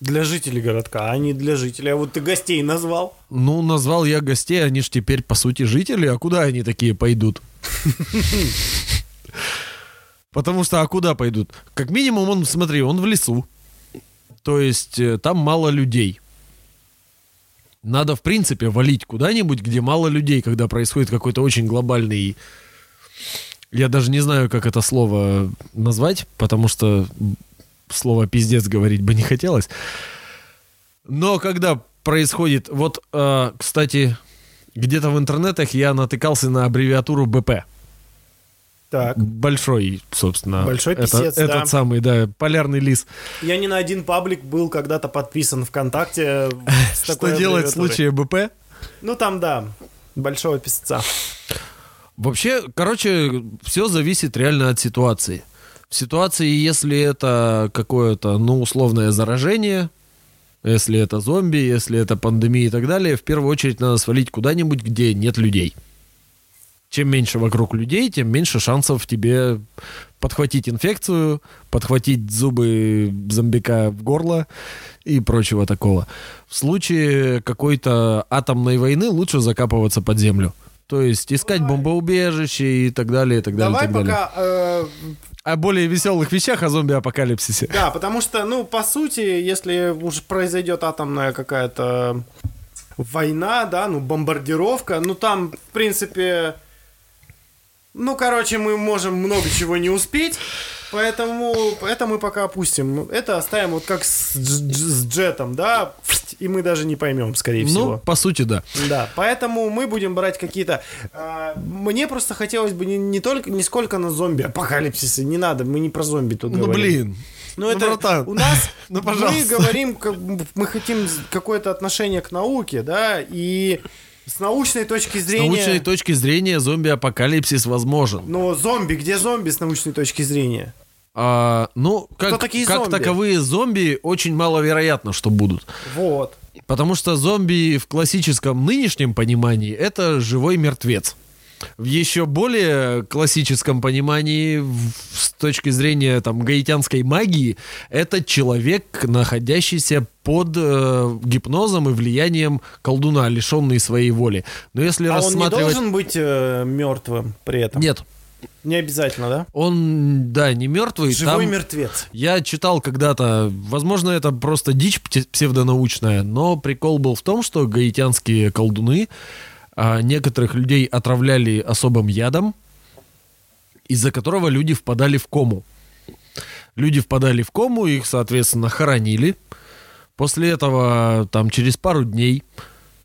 Для жителей городка, а не для жителей. А вот ты гостей назвал. Ну, назвал я гостей, они ж теперь, по сути, жители, а куда они такие пойдут? Потому что, а куда пойдут? Как минимум, он, смотри, он в лесу. То есть, э, там мало людей. Надо, в принципе, валить куда-нибудь, где мало людей, когда происходит какой-то очень глобальный... Я даже не знаю, как это слово назвать, потому что слово «пиздец» говорить бы не хотелось. Но когда происходит... Вот, э, кстати, где-то в интернетах я натыкался на аббревиатуру БП. Так. Большой, собственно. Большой это- писец, Этот да. самый, да, полярный лис. Я не на один паблик был когда-то подписан ВКонтакте. Что делать в случае БП? Ну там, да, большого писца. Вообще, короче, все зависит реально от ситуации. В ситуации, если это какое-то, ну, условное заражение, если это зомби, если это пандемия и так далее, в первую очередь надо свалить куда-нибудь, где нет людей. Чем меньше вокруг людей, тем меньше шансов тебе подхватить инфекцию, подхватить зубы зомбика в горло и прочего такого. В случае какой-то атомной войны лучше закапываться под землю. То есть искать бомбоубежище и так далее, и так далее, и Давай так далее. пока... э, О более веселых вещах о зомби-апокалипсисе. Да, потому что, ну, по сути, если уж произойдет атомная какая-то война, да, ну, бомбардировка, ну, там, в принципе, ну, короче, мы можем много чего не успеть, поэтому это мы пока опустим. Это оставим вот как с, с джетом, да, и мы даже не поймем, скорее Ну, всего. по сути, да. Да, поэтому мы будем брать какие-то... а, мне просто хотелось бы не, не только, не сколько на зомби, апокалипсисы, не надо, мы не про зомби тут Ну, говорим. блин. Ну, Ну, это братан, у нас ну, мы пожалуйста. говорим, как- мы хотим какое-то отношение к науке, да, и с научной точки С зрения. научной точки зрения зомби-апокалипсис возможен. Но зомби, где зомби с научной точки зрения? А, ну, как, такие как зомби? таковые зомби очень маловероятно, что будут. Вот. Потому что зомби в классическом нынешнем понимании это живой мертвец. В еще более классическом понимании, с точки зрения там гаитянской магии, это человек, находящийся под э, гипнозом и влиянием колдуна, лишенный своей воли. Но если А он не рассматривать... должен быть мертвым при этом? Нет, Не обязательно, да? он, да, не мертвый. Живой там- мертвец. Я читал когда-то, возможно, это просто дичь псевдонаучная, но прикол был в том, что гаитянские колдуны некоторых людей отравляли особым ядом, из-за которого люди впадали в кому. Люди впадали в кому, их, соответственно, хоронили. После этого, там, через пару дней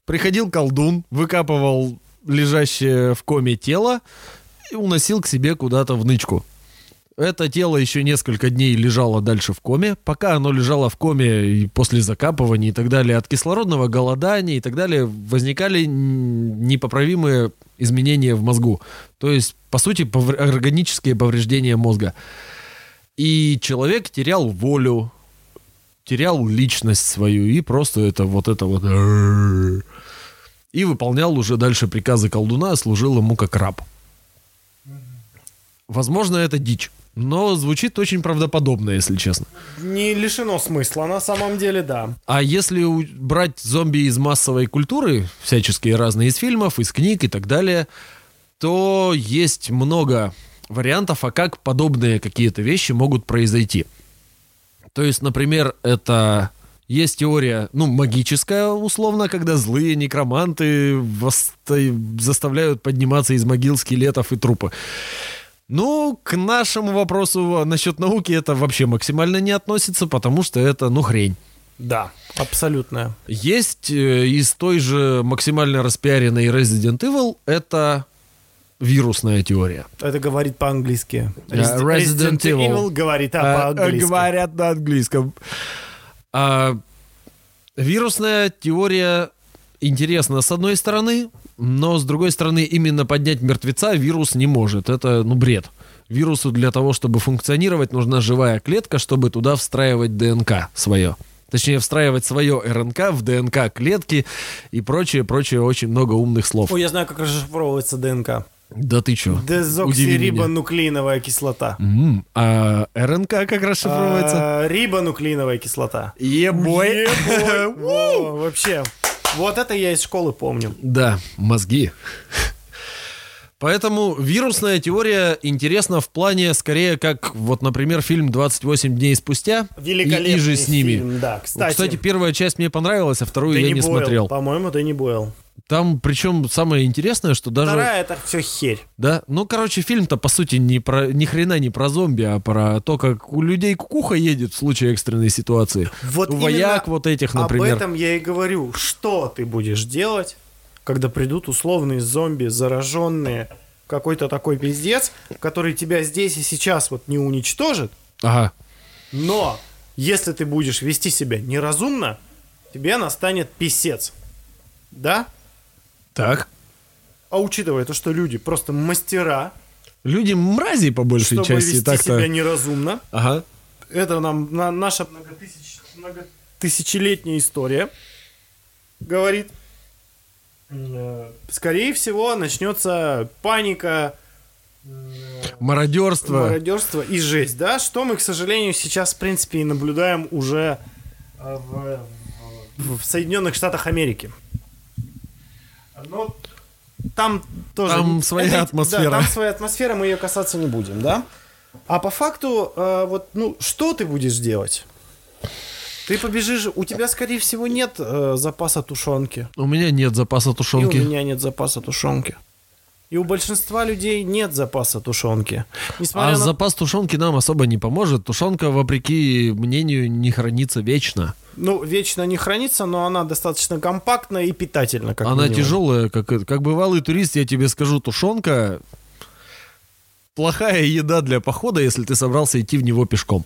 приходил колдун, выкапывал лежащее в коме тело и уносил к себе куда-то в нычку. Это тело еще несколько дней лежало дальше в коме. Пока оно лежало в коме и после закапывания и так далее, от кислородного голодания и так далее, возникали непоправимые изменения в мозгу. То есть, по сути, повр- органические повреждения мозга. И человек терял волю, терял личность свою и просто это вот это вот... И выполнял уже дальше приказы колдуна, служил ему как раб. Возможно, это дичь. Но звучит очень правдоподобно, если честно. Не лишено смысла, на самом деле, да. А если брать зомби из массовой культуры, всяческие разные из фильмов, из книг и так далее, то есть много вариантов, а как подобные какие-то вещи могут произойти. То есть, например, это Есть теория, ну, магическая, условно, когда злые некроманты восста- заставляют подниматься из могил скелетов и трупы. Ну, к нашему вопросу насчет науки это вообще максимально не относится, потому что это, ну, хрень. Да, абсолютно. Есть э, из той же максимально распиаренной Resident Evil это вирусная теория. Это говорит по-английски. Да, Resident Evil. говорит а, А, по-английски. Говорят на английском. А, вирусная теория интересна с одной стороны, но с другой стороны именно поднять мертвеца вирус не может. Это, ну, бред. Вирусу для того, чтобы функционировать, нужна живая клетка, чтобы туда встраивать ДНК свое. Точнее, встраивать свое РНК в ДНК клетки и прочее, прочее, очень много умных слов. Ой, я знаю, как расшифровывается ДНК. Да ты чё? Дезоксирибонуклеиновая кислота. М, А РНК как расшифровывается? А, Рибонуклеиновая кислота. Ебой. Ебой. Во, Вообще. Вот это я из школы помню. Да, мозги. Поэтому вирусная теория интересна в плане скорее как, вот, например, фильм «28 дней спустя» и, Великолепный и же с ними. фильм, да. Кстати, Кстати, первая часть мне понравилась, а вторую я Дэнни не Бойл. смотрел. По-моему, ты не Бойл. Там, причем, самое интересное, что даже... Вторая это все херь. Да, ну, короче, фильм-то, по сути, не про, ни хрена не про зомби, а про то, как у людей кукуха едет в случае экстренной ситуации. Вот у вояк вот этих, например. Об этом я и говорю. Что ты будешь делать, когда придут условные зомби, зараженные, какой-то такой пиздец, который тебя здесь и сейчас вот не уничтожит, Ага. но если ты будешь вести себя неразумно, тебе настанет писец. Да? Так. А учитывая то, что люди просто мастера, Люди мрази по большей чтобы части вести так-то. себя неразумно, Ага. это нам на- наша многотысяч- многотысячелетняя история говорит. Скорее всего, начнется паника, Мародерство. мародерство и жесть, да? Что мы, к сожалению, сейчас, в принципе, и наблюдаем уже э, в- в Соединенных Штатах Америки. Но там тоже... Там своя это- атмосфера. Да, там своя атмосфера, мы ее касаться не будем, да? А по факту, э, вот, ну, что ты будешь делать? Ты побежишь, у тебя, скорее всего, нет э, запаса тушенки. У меня нет запаса И тушенки. у меня нет запаса тушенки. И у большинства людей нет запаса тушенки. Несмотря А на... запас тушенки нам особо не поможет. Тушенка, вопреки мнению, не хранится вечно. Ну, вечно не хранится, но она достаточно компактна и питательна, как Она минимум. тяжелая, как, как бывалый турист, я тебе скажу, тушенка плохая еда для похода, если ты собрался идти в него пешком.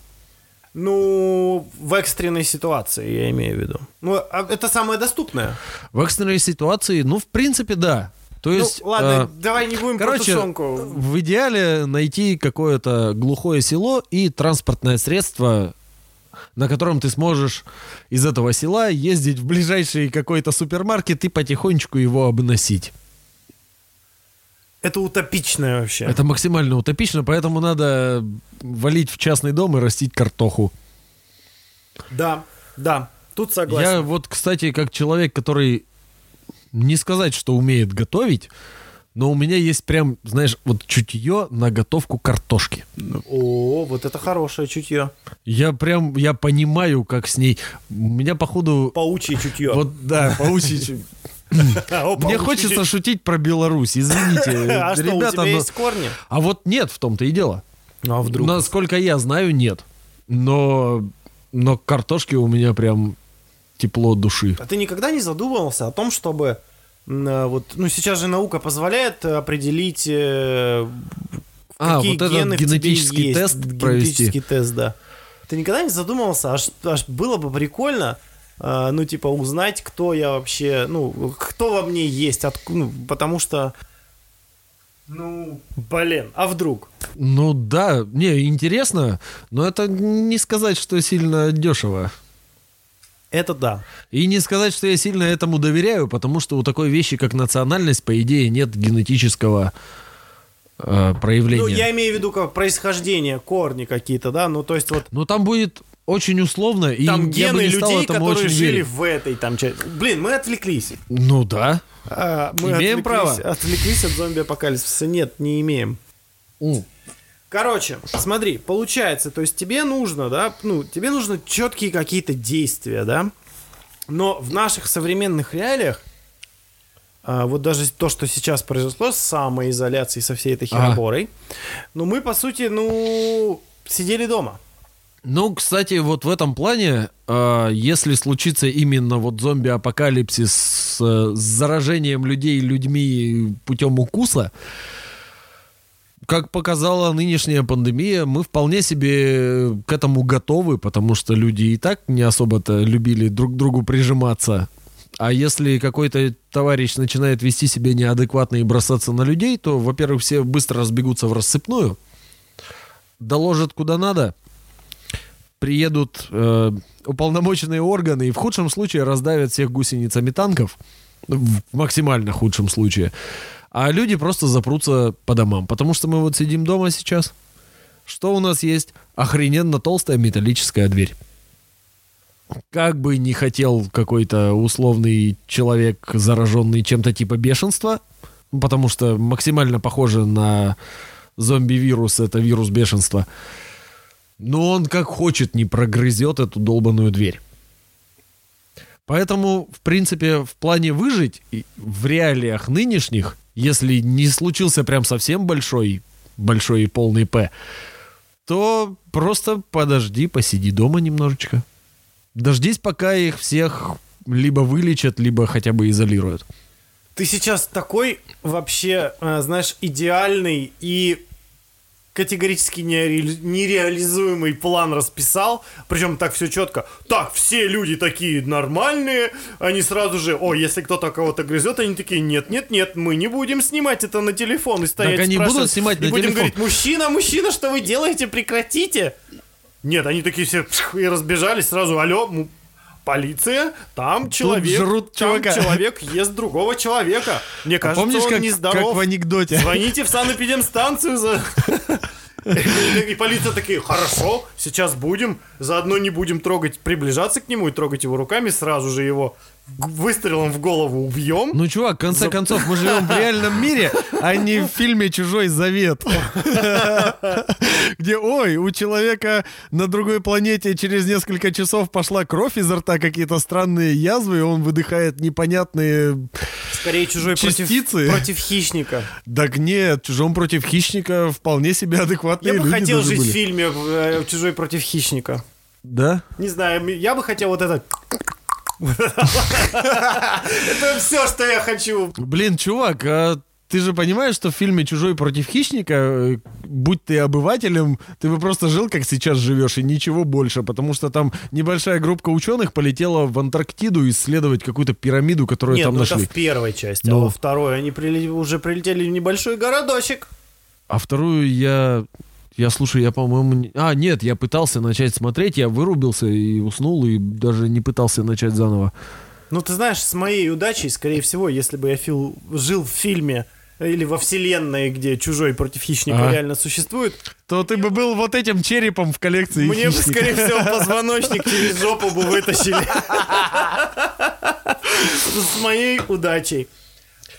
Ну, в экстренной ситуации, я имею в виду. Ну, а это самое доступное. В экстренной ситуации, ну, в принципе, да. То есть, ну, ладно, э, давай не будем короче, в идеале найти какое-то глухое село и транспортное средство, на котором ты сможешь из этого села ездить в ближайший какой-то супермаркет и потихонечку его обносить. Это утопичное вообще. Это максимально утопично, поэтому надо валить в частный дом и растить картоху. Да, да, тут согласен. Я вот, кстати, как человек, который не сказать, что умеет готовить, но у меня есть прям, знаешь, вот чутье на готовку картошки. О, вот это хорошее чутье. Я прям, я понимаю, как с ней. У меня, походу, Паучье чутье. вот, да, паучьи. О, Мне паучье хочется шутить про Беларусь, извините, А что, у тебя есть корни? А вот нет, в том-то и дело. А вдруг? Насколько я знаю, нет. Но, но к картошке у меня прям тепло души. А ты никогда не задумывался о том, чтобы э, вот, ну сейчас же наука позволяет определить, э, А, какие вот этот гены тебе генетический есть. тест Генетический провести. тест, да. Ты никогда не задумывался, аж, аж было бы прикольно, э, ну типа узнать, кто я вообще, ну кто во мне есть, отку- ну, потому что, ну, блин, а вдруг? Ну да, не, интересно, но это не сказать, что сильно дешево. Это да. И не сказать, что я сильно этому доверяю, потому что у такой вещи, как национальность, по идее, нет генетического э, проявления. Ну я имею в виду как происхождение, корни какие-то, да, ну то есть вот Но там будет очень условно, и там гены людей, которые жили верить. в этой там части. Блин, мы отвлеклись. Ну да. А, мы Имеем отвлеклись- право? Отвлеклись от зомби-апокалипсиса. Нет, не имеем. М. Короче, смотри, получается, то есть тебе нужно, да, ну, тебе нужно четкие какие-то действия, да, но в наших современных реалиях, а, вот даже то, что сейчас произошло с самоизоляцией, со всей этой хероборой, ну, мы, по сути, ну, сидели дома. Ну, кстати, вот в этом плане, э, если случится именно вот зомби-апокалипсис с, э, с заражением людей людьми путем укуса, как показала нынешняя пандемия, мы вполне себе к этому готовы, потому что люди и так не особо-то любили друг к другу прижиматься. А если какой-то товарищ начинает вести себя неадекватно и бросаться на людей, то, во-первых, все быстро разбегутся в рассыпную, доложат куда надо, приедут э, уполномоченные органы и в худшем случае раздавят всех гусеницами танков, в максимально худшем случае, а люди просто запрутся по домам, потому что мы вот сидим дома сейчас. Что у нас есть? Охрененно толстая металлическая дверь. Как бы не хотел какой-то условный человек, зараженный чем-то типа бешенства, потому что максимально похоже на зомби-вирус, это вирус бешенства, но он как хочет не прогрызет эту долбаную дверь. Поэтому, в принципе, в плане выжить в реалиях нынешних, если не случился прям совсем большой, большой и полный П, то просто подожди, посиди дома немножечко. Дождись, пока их всех либо вылечат, либо хотя бы изолируют. Ты сейчас такой вообще, э, знаешь, идеальный и категорически нере- нереализуемый план расписал, причем так все четко. Так, все люди такие нормальные, они сразу же, о, если кто-то кого-то грызет, они такие, нет, нет, нет, мы не будем снимать это на телефон и стоять Так они будут снимать и на будем телефон. говорить, мужчина, мужчина, что вы делаете, прекратите. Нет, они такие все и разбежались сразу, алло, полиция, там человек, жрут там чувака. человек ест другого человека. Мне кажется, Помнишь, он как, нездоров. как в анекдоте? Звоните в санэпидемстанцию за... И полиция такие, хорошо, сейчас будем, заодно не будем трогать, приближаться к нему и трогать его руками, сразу же его выстрелом в голову убьем. Ну, чувак, в конце концов, мы живем в реальном мире, а не в фильме «Чужой завет». Где, ой, у человека на другой планете через несколько часов пошла кровь изо рта, какие-то странные язвы, и он выдыхает непонятные... Скорее чужой против, Частицы. против хищника. Так нет, чужом против хищника вполне себе адекватные Я бы люди хотел жить были. в фильме э, «Чужой против хищника». Да? Не знаю, я бы хотел вот это... Это все, что я хочу. Блин, чувак, а ты же понимаешь, что в фильме «Чужой против хищника», э, будь ты обывателем, ты бы просто жил, как сейчас живешь, и ничего больше, потому что там небольшая группа ученых полетела в Антарктиду исследовать какую-то пирамиду, которую Нет, там ну это нашли. в первой части, Ну. а во второй они приле- уже прилетели в небольшой городочек. А вторую я... Я, слушай, я, по-моему... А, нет, я пытался начать смотреть, я вырубился и уснул, и даже не пытался начать заново. Ну, ты знаешь, с моей удачей, скорее всего, если бы я фил- жил в фильме или во вселенной, где чужой против хищника Ага. реально существует, То ты бы был вот этим черепом в коллекции мне бы, хищника. скорее всего, позвоночник через жопу бы вытащили. С моей удачей.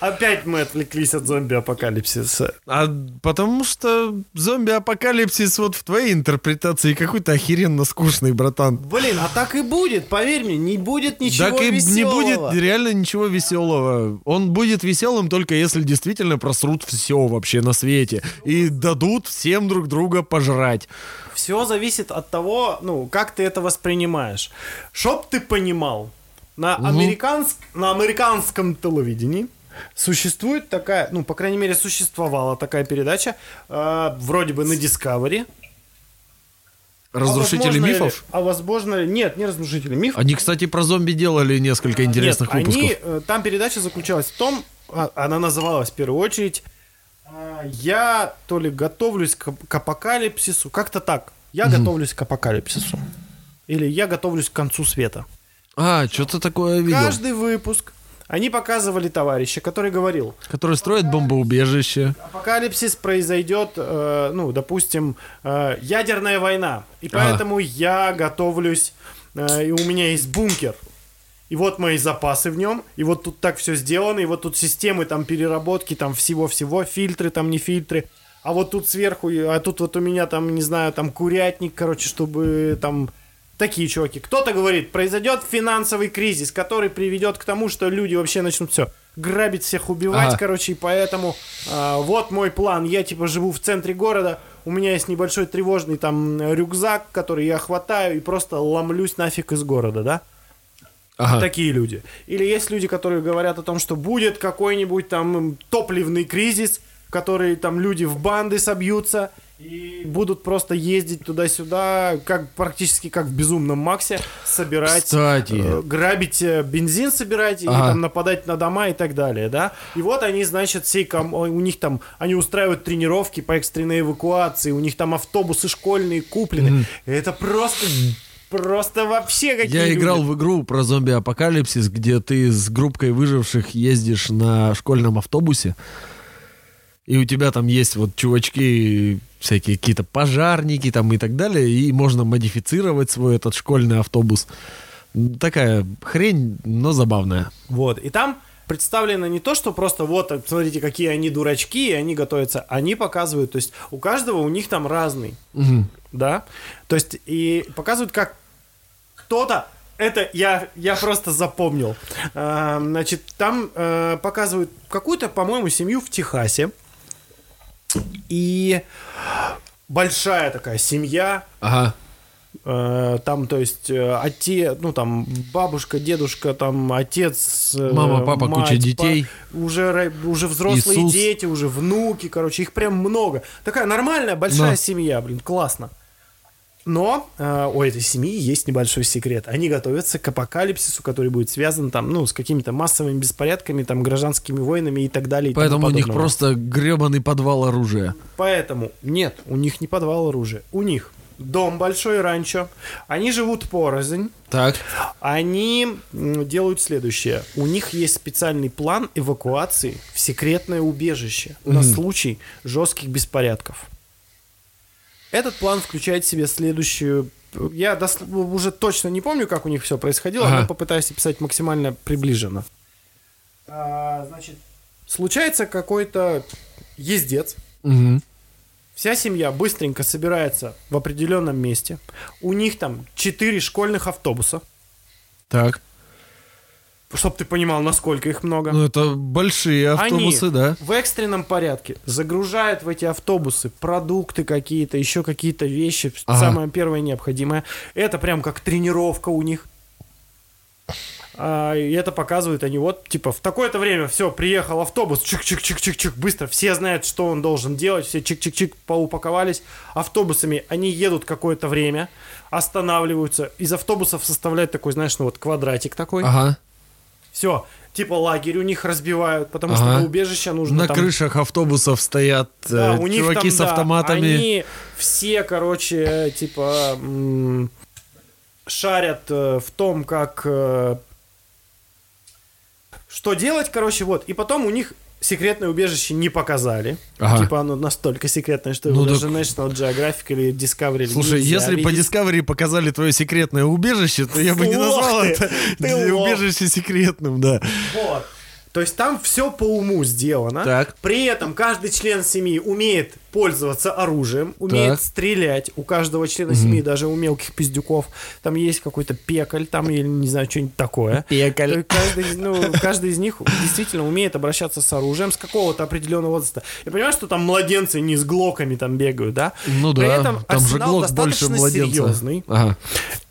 Опять мы отвлеклись от зомби-апокалипсиса. А потому что зомби-апокалипсис вот в твоей интерпретации какой-то охеренно скучный, братан. Блин, а так и будет, поверь мне, не будет ничего так и не веселого. будет реально ничего веселого. Он будет веселым только если действительно просрут все вообще на свете. И дадут всем друг друга пожрать. Все зависит от того, ну, как ты это воспринимаешь. Чтоб ты понимал, на, американск... на американском телевидении существует такая, ну, по крайней мере, существовала такая передача, э, вроде бы на Discovery. Разрушители А возможно ли- мифов? а возможно, ли- нет, не разрушители мифов. Они, кстати, про зомби делали несколько интересных Нет, выпусков. они, э, там передача заключалась в том, а, она называлась в первую очередь а, «Я то ли готовлюсь к, к апокалипсису», как-то так. «Я готовлюсь к апокалипсису». Или «Я готовлюсь к концу света». А, что-то такое видел. Каждый выпуск они показывали товарища, который говорил, Который строит бомбоубежище. апокалипсис произойдет, э, ну, допустим, э, ядерная война, и поэтому я готовлюсь, э, и у меня есть бункер. И вот мои запасы в нем, и вот тут так все сделано, и вот тут системы там переработки, там всего-всего, фильтры там не фильтры. а вот тут сверху, а тут вот у меня там, не знаю, там курятник, короче, чтобы там такие чуваки. Кто-то говорит, произойдет финансовый кризис, который приведет к тому, что люди вообще начнут все грабить всех, убивать, Ага. короче, и поэтому а, вот мой план. Я типа живу в центре города, у меня есть небольшой тревожный там рюкзак, который я хватаю и просто ломлюсь нафиг из города, да? Ага. Такие люди. Или есть люди, которые говорят о том, что будет какой-нибудь там топливный кризис, в который там люди в банды собьются и будут просто ездить туда-сюда, как практически как в безумном Максе, собирать, Кстати. э, грабить э, бензин собирать и Ага. там нападать на дома и так далее, да. И вот они, значит, всей ком- у них там, они устраивают тренировки по экстренной эвакуации, у них там автобусы школьные куплены. Это просто, просто вообще какие Я люди. играл в игру про зомби-апокалипсис, где ты с группкой выживших ездишь на школьном автобусе, и у тебя там есть вот чувачки, всякие какие-то пожарники там и так далее, и можно модифицировать свой этот школьный автобус. Такая хрень, но забавная. Вот. И там представлено не то, что просто вот, э, смотрите, какие они дурачки, и они готовятся. Они показывают, то есть у каждого у них там разный, Мгм. да? То есть и показывают, как кто-то это я, я просто запомнил. А, значит, там э, показывают какую-то, по-моему, семью в Техасе. И большая такая семья, Ага. Э, Там, то есть, отец, ну, там, бабушка, дедушка, там, отец, э, Мама, папа, мать, куча детей. па- уже, уже взрослые Иисус. дети, уже внуки, короче, их прям много. Такая нормальная, большая Но. семья, блин, классно. Но э, у этой семьи есть небольшой секрет. Они готовятся к апокалипсису, который будет связан там, ну, с какими-то массовыми беспорядками, там, гражданскими войнами и так далее. и тому Поэтому у них просто гребаный подвал оружия. Поэтому нет, у них не подвал оружия. У них дом большой ранчо. Они живут порознь. Так. Они делают следующее. У них есть специальный план эвакуации в секретное убежище на случай жестких беспорядков. Этот план включает в себя следующую... Я дос- уже точно не помню, как у них все происходило, Ага. но попытаюсь описать максимально приближенно. А, значит, случается какой-то ездец, Мгм. Вся семья быстренько собирается в определенном месте. У них там четыре школьных автобуса. Так. Чтоб ты понимал, насколько их много. Ну, это большие автобусы, Они да. в экстренном порядке загружают в эти автобусы продукты какие-то, еще какие-то вещи, Ага. самое первое необходимое. Это прям как тренировка у них. А, и это показывают они вот, типа, в такое-то время, все, приехал автобус, чик-чик-чик-чик-чик, быстро, все знают, что он должен делать, все чик-чик-чик поупаковались автобусами, они едут какое-то время, останавливаются, из автобусов составляют такой, знаешь, ну вот квадратик такой, Ага. Все, типа лагерь у них разбивают, потому что Ага. на убежище нужно На там... крышах автобусов стоят э, Да, у них чуваки там, с да, автоматами. Они все, короче, типа м, шарят э, в том, как э, что делать, короче, вот. И потом у них секретное убежище не показали. Ага. Типа оно настолько секретное, что Ну его так- даже National Geographic или Discovery Слушай, если по видеть. Discovery показали твое секретное убежище, то я бы не назвал ты, это ты лох. убежище секретным, да. Вот. То есть там все по уму сделано. Так. При этом каждый член семьи умеет пользоваться оружием, умеет Так. стрелять. У каждого члена семьи, даже у мелких пиздюков, там есть какой-то пекаль, там, или не знаю, что-нибудь такое. Пекаль. Есть Каждый, из- ну, каждый из них действительно умеет обращаться с оружием с какого-то определенного возраста. Я понимаю, что там младенцы не с глоками там бегают, да? Ну При да, этом там же глок больше достаточно младенца. серьезный. Ага.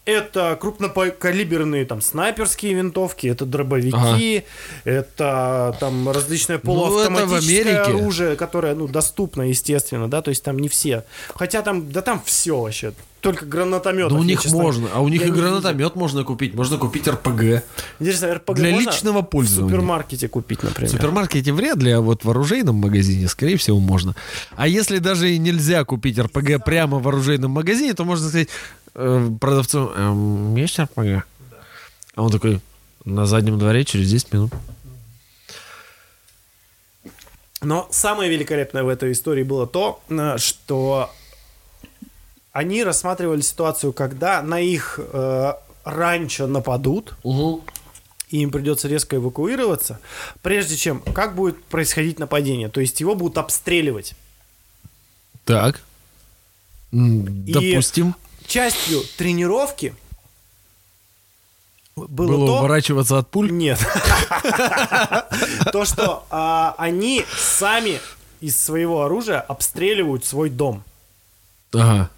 Это крупнокалиберные там снайперские винтовки, это дробовики, это там различное Ну, это полуавтоматическое оружие, которое, ну, доступно, естественно, да, то есть там не все. Хотя там, да там все вообще, только гранатометов. Ну у них честно, можно, а у них и гранатомет можно купить, можно купить РПГ. Интересно, РПГ Для личного в пользования. супермаркете купить, В например? супермаркете вряд ли, а вот в оружейном магазине, скорее всего, можно. А если даже и нельзя купить РПГ прямо в оружейном магазине, то можно сказать э, продавцу, «Эм, есть РПГ? А он такой, на заднем дворе через 10 минут. Но самое великолепное в этой истории было то, э, что они рассматривали ситуацию, когда на их э, ранчо нападут, и им придется резко эвакуироваться, прежде чем как будет происходить нападение. То есть его будут обстреливать. Так. М, И- Допустим. Частью тренировки было, Было то... уворачиваться от пуль. Нет. То, что а, они сами из своего оружия обстреливают свой дом. Ага.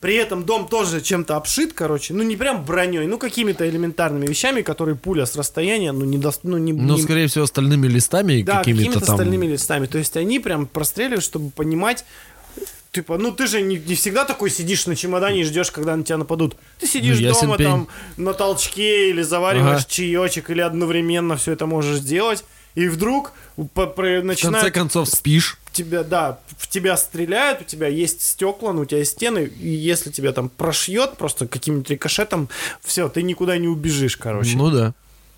При этом дом тоже чем-то обшит, короче, ну не прям броней, ну какими-то элементарными вещами, которые пуля с расстояния, ну не даст, ну не, Ну, не- скорее всего, остальными листами да, какими-то какими-то там. остальными листами. То есть они прям простреливают, чтобы понимать, типа, ну ты же не, не всегда такой сидишь на чемодане и ждешь, когда на тебя нападут. Ты сидишь Ну, дома пень. там на толчке или завариваешь Ага. чаечек, или одновременно все это можешь сделать. И вдруг по- про- В конце начинают концов, спишь. тебя, да, в тебя стреляют, у тебя есть стекла, ну, у тебя есть стены, и если тебя там прошьет просто каким-нибудь рикошетом, все, ты никуда не убежишь, короче. Ну да.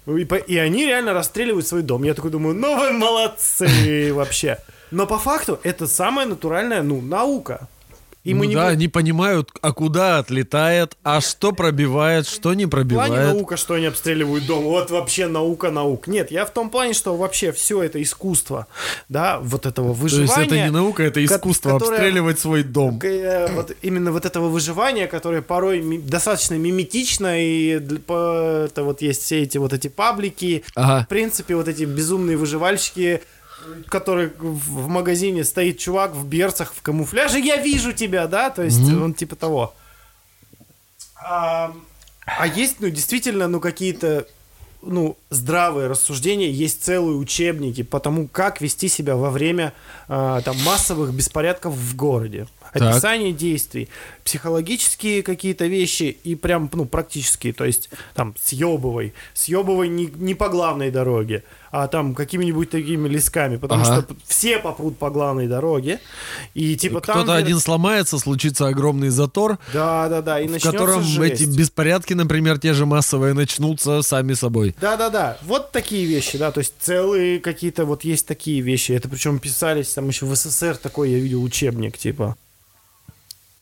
И, и они реально расстреливают свой дом. Я такой думаю, ну вы молодцы вообще. Но по факту это самая натуральная, ну, наука. И мы Ну не да, бу- они понимают, а куда отлетает, а что пробивает, что не в плане пробивает. наука, что они обстреливают дом. Вот вообще наука наук. Нет, я в том плане, что вообще все это искусство, да, вот этого То выживания. есть это не наука, это ко- искусство которое- обстреливать свой дом. Э, вот именно вот этого выживания, которое порой достаточно миметично, и это вот есть все эти вот эти паблики, Ага. в принципе, вот эти безумные выживальщики, которые в магазине стоит чувак в берцах, в камуфляже, я вижу тебя, да, то есть он типа того. А, а есть, ну, действительно, ну, какие-то ну, здравые рассуждения, есть целые учебники по тому, как вести себя во время а, там, массовых беспорядков в городе. Описание действий, психологические какие-то вещи и прям, ну, практические, то есть там съебывай, съебывай не, не по главной дороге, а там какими-нибудь такими лесками, потому Ага. что все попрут по главной дороге, и типа там... Кто-то один сломается, случится огромный затор, Да, да, да, и в котором жесть. эти беспорядки, например, те же массовые, начнутся сами собой. Да-да-да, вот такие вещи, да, то есть целые какие-то, вот есть такие вещи, это причем писались там еще в СССР такой, я видел учебник, типа.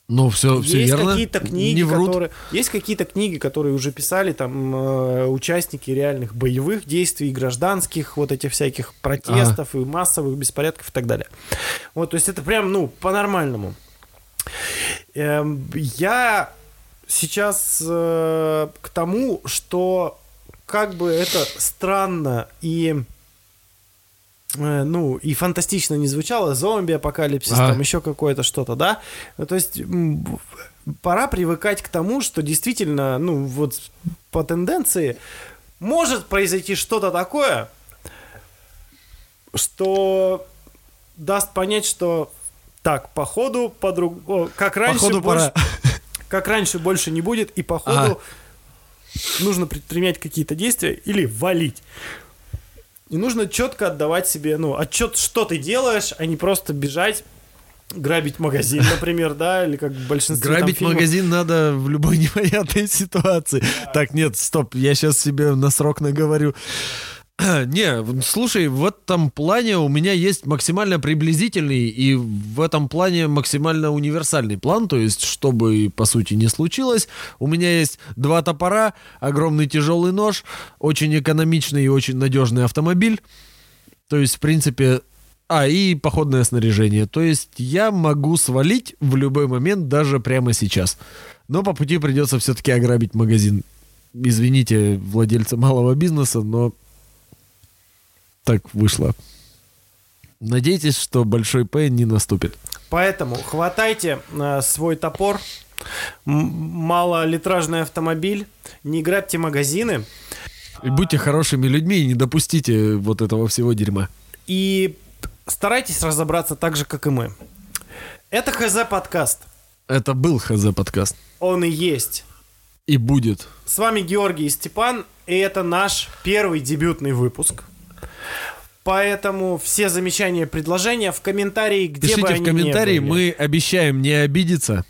Ну, все, все есть верно. какие-то книги, Не врут. которые, есть какие-то книги, которые уже писали там э, участники реальных боевых действий, гражданских, вот этих всяких протестов и массовых беспорядков и так далее. Вот, то есть это прям, ну, по-нормальному. Эм, я сейчас э, к тому, что как бы это странно и ну, и фантастично не звучало, зомби-апокалипсис, Ага. там еще какое-то что-то, да? Ну, то есть пора привыкать к тому, что действительно, ну, вот по тенденции может произойти что-то такое, что даст понять, что так, походу, подруг... о, как раньше, Походу больше... пора. как раньше больше не будет, и походу Ага. нужно предпринять какие-то действия или валить. И нужно четко отдавать себе, ну, отчет, что ты делаешь, а не просто бежать, грабить магазин, например, да, или как там Грабить фильмов. магазин надо в любой непонятной ситуации. Так, нет, стоп, я сейчас себе на срок наговорю. Не, слушай, в этом плане у меня есть максимально приблизительный и в этом плане максимально универсальный план, то есть, чтобы по сути не случилось, у меня есть два топора, огромный тяжелый нож, очень экономичный и очень надежный автомобиль, то есть, в принципе, а, и походное снаряжение. То есть я могу свалить в любой момент, даже прямо сейчас. Но по пути придется все-таки ограбить магазин. Извините, владельцы малого бизнеса, но так вышло. Надейтесь, что большой П не наступит. Поэтому хватайте э, свой топор, малолитражный автомобиль, не грабьте магазины И будьте хорошими людьми и не допустите вот этого всего дерьма. и старайтесь разобраться так же, как и мы. Это ХЗ подкаст. Это был ХЗ подкаст. Он и есть. И будет. С вами Георгий и Степан, и это наш первый дебютный выпуск. Поэтому все замечания, предложения в комментарии, где бы Пишите они в комментарии, мы обещаем не обидеться.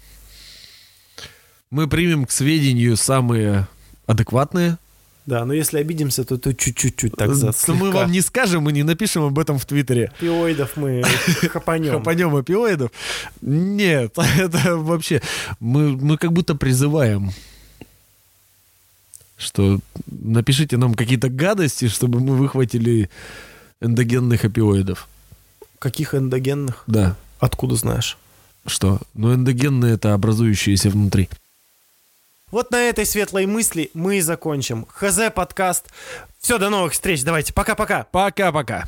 Мы примем к сведению самые адекватные. Да, но если обидимся, то, то чуть-чуть так за Но мы вам не скажем и не напишем об этом в Твиттере. Пиоидов мы хапанем. Хапанем опиоидов. Нет, это вообще... Мы, мы как будто призываем, что напишите нам какие-то гадости, чтобы мы выхватили эндогенных опиоидов. Каких эндогенных? Да. Откуда знаешь? Что? Ну, эндогенные это образующиеся внутри. Вот на этой светлой мысли мы и закончим. ХЗ подкаст. Все, до новых встреч. Давайте, пока-пока. Пока-пока.